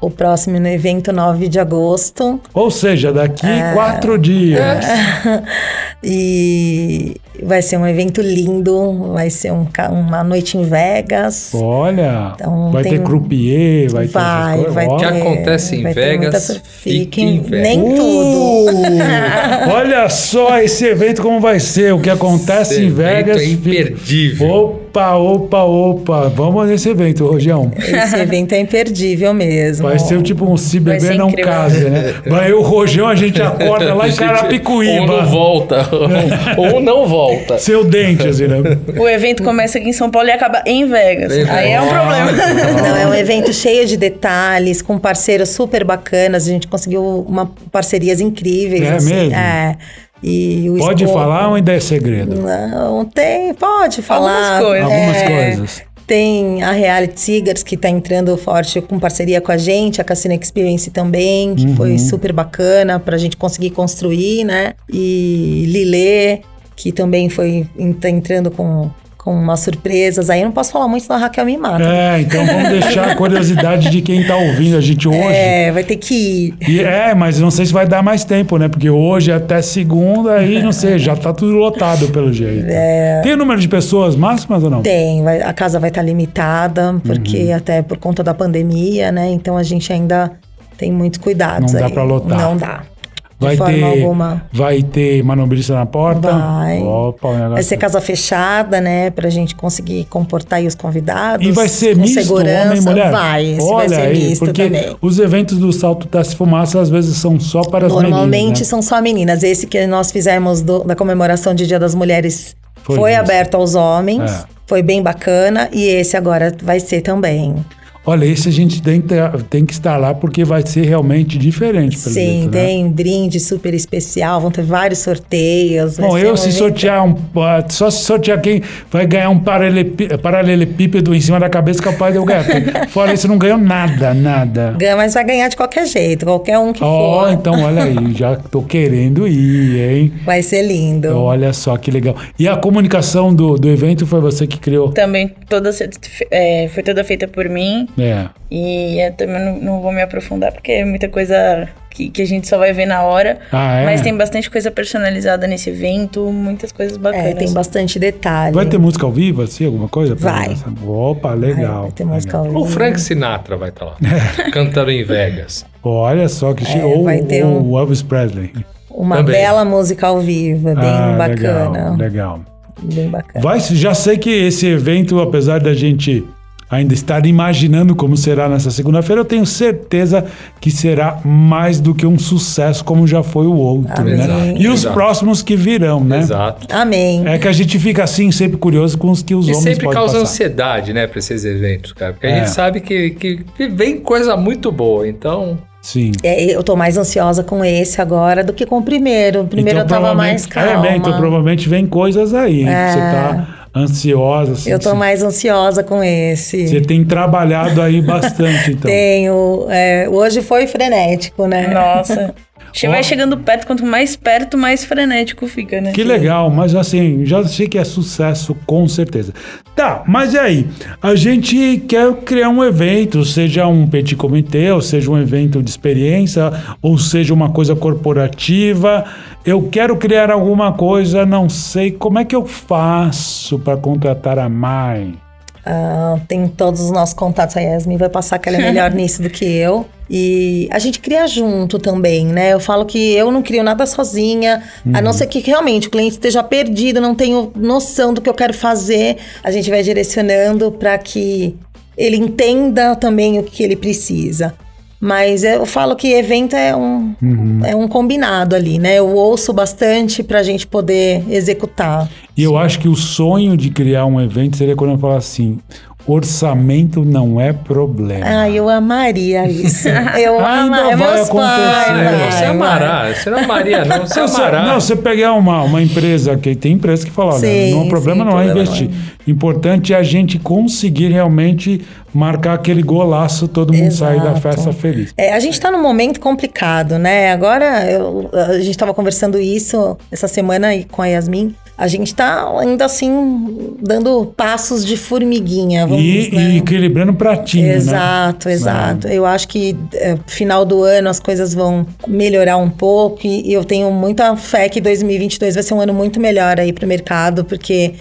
O próximo no evento 9 de agosto. Ou seja, daqui É. quatro dias. <laughs> E vai ser um evento lindo, vai ser um uma noite em Vegas. Olha, Então, vai tem- ter croupier, vai, ter essas Vai, vai Ó. O que ter. acontece em vai ter Vegas, muita fica fica em Vegas. Nem tudo. Uh! Olha só esse evento como vai ser. O que acontece Esse em evento Vegas. é imperdível. Vou Opa, opa, opa. Vamos nesse evento, Rojão. Esse evento é imperdível mesmo. Vai ser tipo um se beber não incrível. case, né? Vai o Rojão, a gente acorda lá em <laughs> Ou não Carapicuíba. volta. ou não volta. Seu dente, assim, né? O evento começa aqui em São Paulo e acaba em Vegas. Em Aí é um problema. Não, é um evento cheio de detalhes, com parceiros super bacanas. A gente conseguiu uma, parcerias incríveis. É assim. mesmo? É. E o Pode falar ou ainda é segredo? Não, tem, pode falar. coisas. Algumas É, coisas. Tem a Reality Seegers, que está entrando forte com parceria com a gente, a Cassino Experience também, que Uhum. foi super bacana para a gente conseguir construir, né? E Lilê, que também foi tá entrando com, com umas surpresas. Aí eu não posso falar muito, senão a Raquel me mata. É, então vamos deixar a curiosidade de quem tá ouvindo a gente hoje. É, vai ter que ir. E é, mas não sei se vai dar mais tempo, né? Porque hoje até segunda aí, não sei, já tá tudo lotado pelo jeito. Tem o número de pessoas máximas ou não? É. Tem, vai- a casa vai estar limitada, porque Uhum. até por conta da pandemia, né? Então a gente ainda tem muitos cuidados Não dá aí. pra lotar. Não dá. Vai forma ter, alguma. vai ter manobrista na porta? Vai. Opa. Vai ser casa fechada, né? Pra gente conseguir comportar os convidados. E vai ser com misto, segurança. homem e mulher? Vai, Olha vai ser aí, misto porque também. os eventos do Salto das Fumaças às vezes são só para as Normalmente meninas, né? são só meninas. Esse que nós fizemos do- da comemoração de Dia das Mulheres Foi foi, aberto aos homens. É. Foi bem bacana. E esse agora vai ser também. Olha, esse a gente tem, que- tem que estar lá porque vai ser realmente diferente. Pelo Sim, jeito, né? tem brinde super especial. Vão ter vários sorteios. Bom, eu um se evento- sortear um. ah, Só se sortear quem vai ganhar um paralelepí- paralelepípedo em cima da cabeça, capaz de eu ganhar. <laughs> Fora isso, não ganho nada, nada. Ganha, mas vai ganhar de qualquer jeito. Qualquer um que Ó, for. então olha aí, já tô querendo ir, hein? Vai ser lindo. Olha só que legal. E a comunicação do, do evento foi você que criou? Também toda, é, foi toda feita por mim. É. E eu também não, não vou me aprofundar, porque é muita coisa que, que a gente só vai ver na hora. Ah, é? Mas tem bastante coisa personalizada nesse evento, muitas coisas bacanas. É, tem bastante detalhe. Vai ter música ao vivo, assim, alguma coisa? Vai. Opa, legal. Vai ter música ao legal. O vivo. Frank Sinatra vai estar lá. <laughs> Cantando em Vegas. Olha só que chique. Ou, É, vai ter ou um- o Elvis Presley. Uma Também. bela música ao vivo, é bem ah, bacana. Legal, legal. Bem bacana. Vai, já sei que esse evento, apesar da gente ainda estar imaginando como será nessa segunda-feira, eu tenho certeza que será mais do que um sucesso como já foi o outro, né? Amém. E os Exato. próximos que virão, né? Exato. Amém. É que a gente fica assim, sempre curioso com os que os E homens sempre podem causa passar. ansiedade, né, pra esses eventos, cara. Porque É. a gente sabe que, que, vem coisa muito boa. Então, Sim. É, eu tô mais ansiosa com esse agora do que com o primeiro. O primeiro Então, eu tava mais provavelmente- calma. É, né? então provavelmente vem coisas aí. hein? Você tá ansiosa. Assim, eu tô você- mais ansiosa com esse. Você tem trabalhado aí <laughs> bastante, então. Tenho. é, hoje foi frenético, né? Nossa. <laughs> Ó. Vai chegando perto, quanto mais perto, mais frenético fica, né? Que legal, mas assim, já sei que é sucesso, com certeza. Tá, mas e aí? A gente quer criar um evento, seja um petit comitê, ou seja um evento de experiência, ou seja uma coisa corporativa. Eu quero criar alguma coisa, não sei como é que eu faço para contratar a Mai. Ah, tem todos os nossos contatos. A Yasmin vai passar que ela é melhor <laughs> nisso do que eu. E a gente cria junto também, né? Eu falo que eu não crio nada sozinha, a não ser que realmente o cliente esteja perdido, não tenho noção do que eu quero fazer. A gente vai direcionando para que ele entenda também o que ele precisa. Mas eu falo que evento é um, é um combinado ali, né? Eu ouço bastante para a gente poder executar. E eu acho que o sonho de criar um evento seria quando eu falar assim: orçamento não é problema. Ah, eu amaria isso. <laughs> Eu Ainda amaria. vai Meus acontecer. pais. Vai, você amará. Você não amaria, não. Você Não, você, amará. não, você pegar uma, uma empresa que tem empresa que fala, olha, Sim, não, o problema sim, não é investir. Importante é a gente conseguir realmente marcar aquele golaço, todo mundo sair da Exato. festa feliz. É, a gente tá num momento complicado, né? Agora, eu- a gente tava conversando isso essa semana aí com a Yasmin. A gente tá ainda assim, dando passos de formiguinha, vamos E, né? e equilibrando pratinho, né? Exato, exato. Eu acho que é, final do ano as coisas vão melhorar um pouco e, e eu tenho muita fé que 2022 vai ser um ano muito melhor aí pro mercado, porque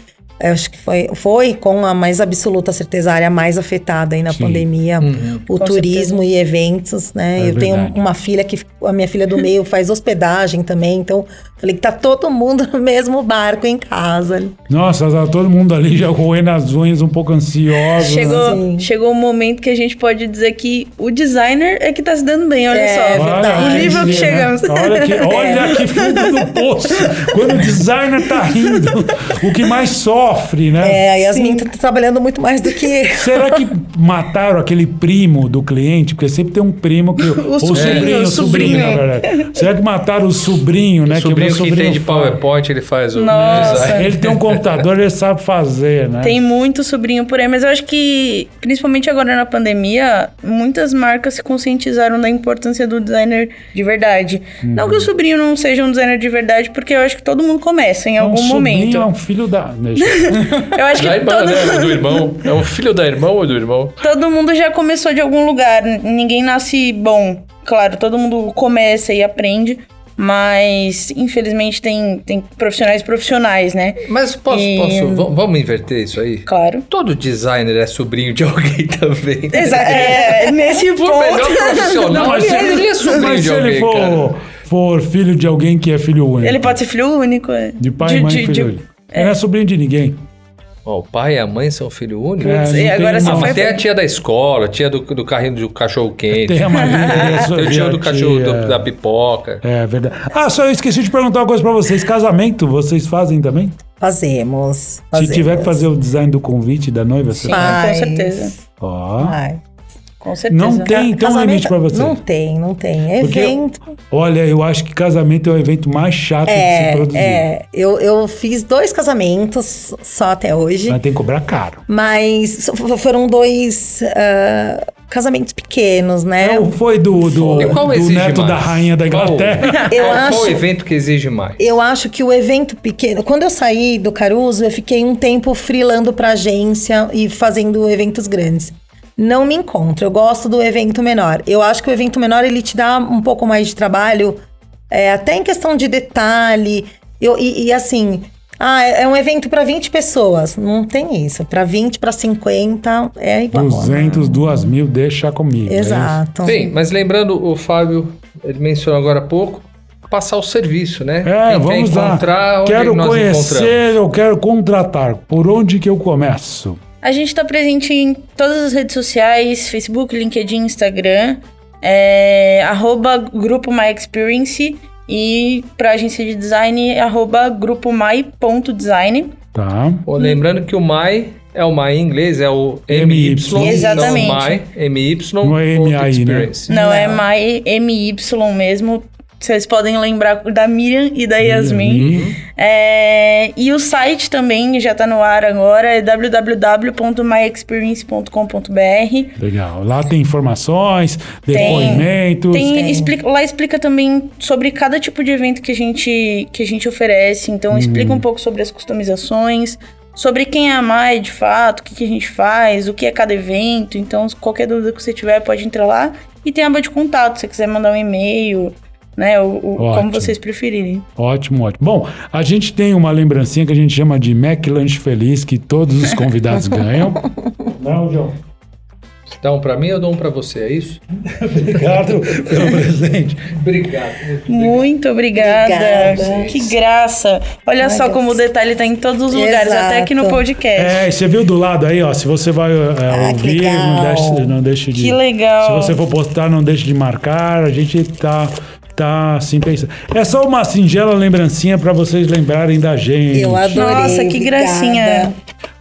acho que foi, foi com a mais absoluta certeza a área mais afetada aí na Sim. pandemia, o Com turismo e eventos, né? É eu tenho verdade. uma filha que a minha filha do meio faz hospedagem também, então falei que tá todo mundo no mesmo barco em casa. Nossa, tá todo mundo ali já roendo as unhas, um pouco ansioso. né? Chegou, Sim. chegou um momento que a gente pode dizer que o designer é que tá se dando bem, olha É, só. é verdade. O nível que diria, né? chegamos. Olha que, olha que fundo do poço. Quando o designer tá rindo, o que mais sofre, né? É, a Yasmin tá trabalhando muito mais do que eu. Será que mataram aquele primo do cliente? Porque sempre tem um primo que. <laughs> O sobrinho, o sobrinho. na verdade. Será que mataram o sobrinho, né? O sobrinho o meu que entende fala. PowerPoint, ele faz o Nossa. design. Ele tem um computador, ele sabe fazer, né? Tem muito sobrinho por aí, mas eu acho que, principalmente agora na pandemia, muitas marcas se conscientizaram da importância do designer de verdade. Não Uhum. que o sobrinho não seja um designer de verdade, porque eu acho que todo mundo começa em Um algum sobrinho momento. É um filho da. Deixa. <laughs> Eu acho que Da irmã, todo, né? Do irmão. É um filho da irmã ou do irmão? todo mundo já começou de algum lugar. Ninguém nasce bom. Claro, todo mundo começa e aprende. Mas, infelizmente, tem, tem profissionais profissionais, né? Mas posso, E- posso vamos inverter isso aí? Claro. Todo designer é sobrinho de <laughs> alguém também. Exa é, <laughs> nesse O ponto. melhor profissional, mas se, ele é sobrinho mas de se ele alguém, for, cara. for filho de alguém que é filho único. Ele pode ser filho único. é. De pai e mãe, filho único. Ele não é sobrinho de ninguém. Ó, o pai e a mãe são filho único? É, e agora Não, foi- tem a tia da escola, a tia do, do carrinho do cachorro quente. Tem a Maria, <laughs> tem o tio do cachorro do- da pipoca. É verdade. Ah, só eu esqueci de perguntar uma coisa pra vocês. Casamento, vocês fazem também? Fazemos. Se fazemos. tiver que fazer o design do convite da noiva, você Sim, faz? Faz. com certeza. Ó. Ai, Com certeza. Não tem, então casamento- limite pra você. Não tem, não tem. Porque- Evento. Olha, eu acho que casamento é o evento mais chato de se É, produzir. é. Eu, eu fiz dois casamentos só até hoje. Mas tem que cobrar caro. Mas foram dois ah, casamentos pequenos, né? Não foi do, do, qual do neto mais? da rainha da Qual- Inglaterra. <laughs> Eu qual, acho- qual evento que exige mais? Eu acho que o evento pequeno. Quando eu saí do Caruso, eu fiquei um tempo freelando pra agência e fazendo eventos grandes. Não me encontro. Eu gosto do evento menor. Eu acho que o evento menor ele te dá um pouco mais de trabalho, é, até em questão de detalhe. Eu, e, e assim. Ah, é é um evento pra 20 pessoas. Não tem isso. Pra 20, pra 50 é igual. 200, 2 mil, deixa comigo. é? Exato. Bem, mas lembrando, o Fábio, ele mencionou agora há pouco, passar o serviço, né? É, Quem vamos quer encontrar, lá. onde Quero nós conhecer, encontramos? eu quero contratar. Por onde que eu começo? A gente tá presente em todas as redes sociais, Facebook, LinkedIn, Instagram, é, arroba Grupo My Experience e pra agência de design, arroba grupo my.design. Tá. Pô, lembrando que o MY é o MY em inglês, é o MY. MY. Exatamente. Não, MY, MY. Não é MI, né? experience. Não, é My MY mesmo. Vocês podem lembrar da Miriam e da Yasmin. É, e o site também já tá no ar agora, é www.myexperience.com.br. Legal. Lá tem informações, depoimentos. Tem, explica- lá explica também sobre cada tipo de evento que a gente, que a gente oferece. Então, explica um pouco sobre as customizações, sobre quem é a Mai de fato, o que, que a gente faz, o que é cada evento. Então, qualquer dúvida que você tiver, pode entrar lá. E tem a aba de contato, se você quiser mandar um e-mail, né? O, o- como vocês preferirem. Ótimo, ótimo. Bom, a gente tem uma lembrancinha que a gente chama de Mac Lanche Feliz, que todos os convidados <laughs> ganham. Não, João. Dá um pra mim ou dou um pra você, é isso? <laughs> Obrigado pelo <laughs> presente. Obrigado. Muito obrigada. Obrigada. Que graça. Olha só Deus. como o detalhe tá em todos os lugares, até aqui no Exato. podcast. É, e você viu do lado aí, ó. Se você vai é, Ah, ouvir, não deixe, não deixe de. Que legal. Se você for postar, não deixe de marcar. A gente tá, tá assim pensando. É só uma singela lembrancinha pra vocês lembrarem da gente. Eu adorei. Nossa, que obrigada.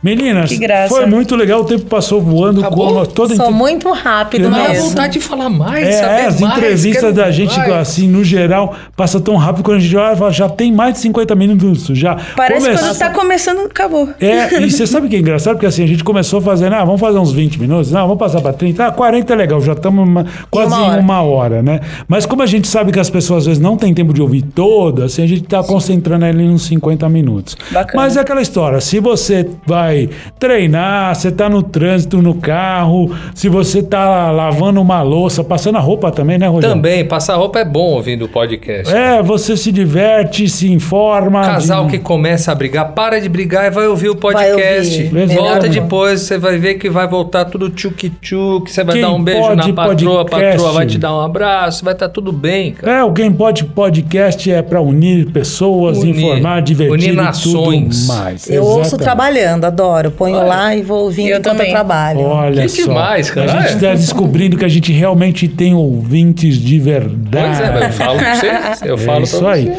Meninas, Que graça. foi muito legal. O tempo passou voando. Acabou? Com toda Sou muito rápido Não, Dá mesmo. vontade de falar mais, É, saber as mais, entrevistas da gente, mais. assim, no geral, passa tão rápido quando a gente olha e fala, já tem mais de 50 minutos já. Parece que Começa- quando tá começando, acabou. É, e <laughs> você sabe o que é engraçado? Porque assim, a gente começou fazendo, ah, vamos fazer uns 20 minutos, não, vamos passar para 30, ah, 40 é legal, já estamos quase uma em hora. uma hora, né? Mas como a gente sabe que as pessoas às vezes não têm tempo de ouvir todo, assim, a gente tá concentrando ali uns 50 minutos. Bacana. Mas é aquela história, se você vai vai treinar, você tá no trânsito, no carro, se você tá lavando uma louça, passando a roupa também, né, Rogério? Também, passar roupa é bom ouvindo o podcast. É, você se diverte, se informa. Casal de- que começa a brigar, para de brigar e vai ouvir o podcast. Vai ouvir. Volta Melhor, depois, você vai ver que vai voltar tudo tchuk-tchuk, você vai Quem dar um beijo pode na patroa, a patroa vai te dar um abraço, vai estar tudo bem, cara. É, o Quem Pode Podcast é para unir pessoas, Unir. informar, divertir Unir e nações. tudo mais. Eu ouço Exatamente. trabalhando, adoro. Ponho Olha, lá e vou ouvindo eu enquanto também. eu trabalho. Olha Que só. demais, cara. A gente É. está descobrindo que a gente realmente tem ouvintes de verdade. Pois é, mas eu falo pra você. Eu É falo isso aí. você.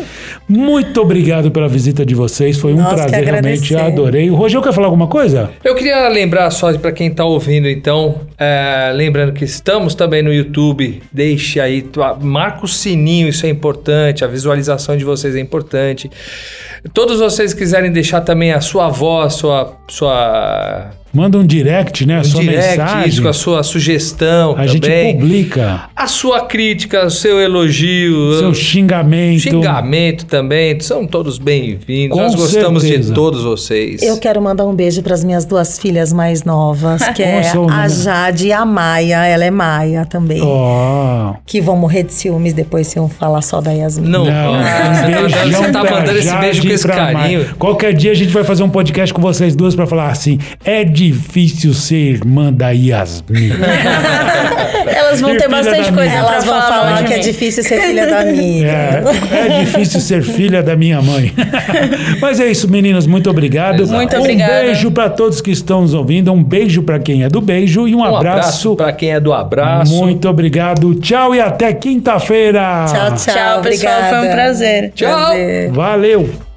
Muito obrigado pela visita de vocês. Foi um que prazer, realmente. Adorei. O Rogério quer falar alguma coisa? Eu queria lembrar só para quem tá ouvindo, então, é, lembrando que estamos também no YouTube. Deixe aí, marca o sininho, isso é importante. A visualização de vocês é importante. Todos vocês quiserem deixar também a sua voz, sua, sua Manda um direct, né? A sua direct, mensagem. isso com a sua sugestão a gente também. publica. A sua crítica, o seu elogio, Seu xingamento. xingamento também, são todos bem-vindos. Nós gostamos certeza. de todos vocês. Eu quero mandar um beijo para as minhas duas filhas mais novas, <laughs> que é a nome? Jade e a Maia. Ela é Maia também. Ó. Que vão morrer de ciúmes depois se eu falar só da Yasmin. Não, Não, ah, <laughs> um você tá, beijão você tá pra mandando esse beijo com esse pra carinho. Qualquer dia a gente vai fazer um podcast com vocês duas pra falar assim: é difícil ser irmã da Yasmin. <laughs> Elas vão E ter bastante coisa minha. Elas vão falar, falar de que é difícil ser filha da amiga. <laughs> É, é difícil ser filha da minha mãe. <laughs> Mas é isso, meninas. Muito obrigado. Muito um obrigada. beijo pra todos que estão nos ouvindo. Um beijo pra quem é do beijo e um, Um abraço abraço. para quem é do abraço. Muito obrigado. Tchau e até quinta-feira. Tchau, tchau. Tchau, pessoal. Foi um obrigada. prazer. Tchau. Prazer. Valeu.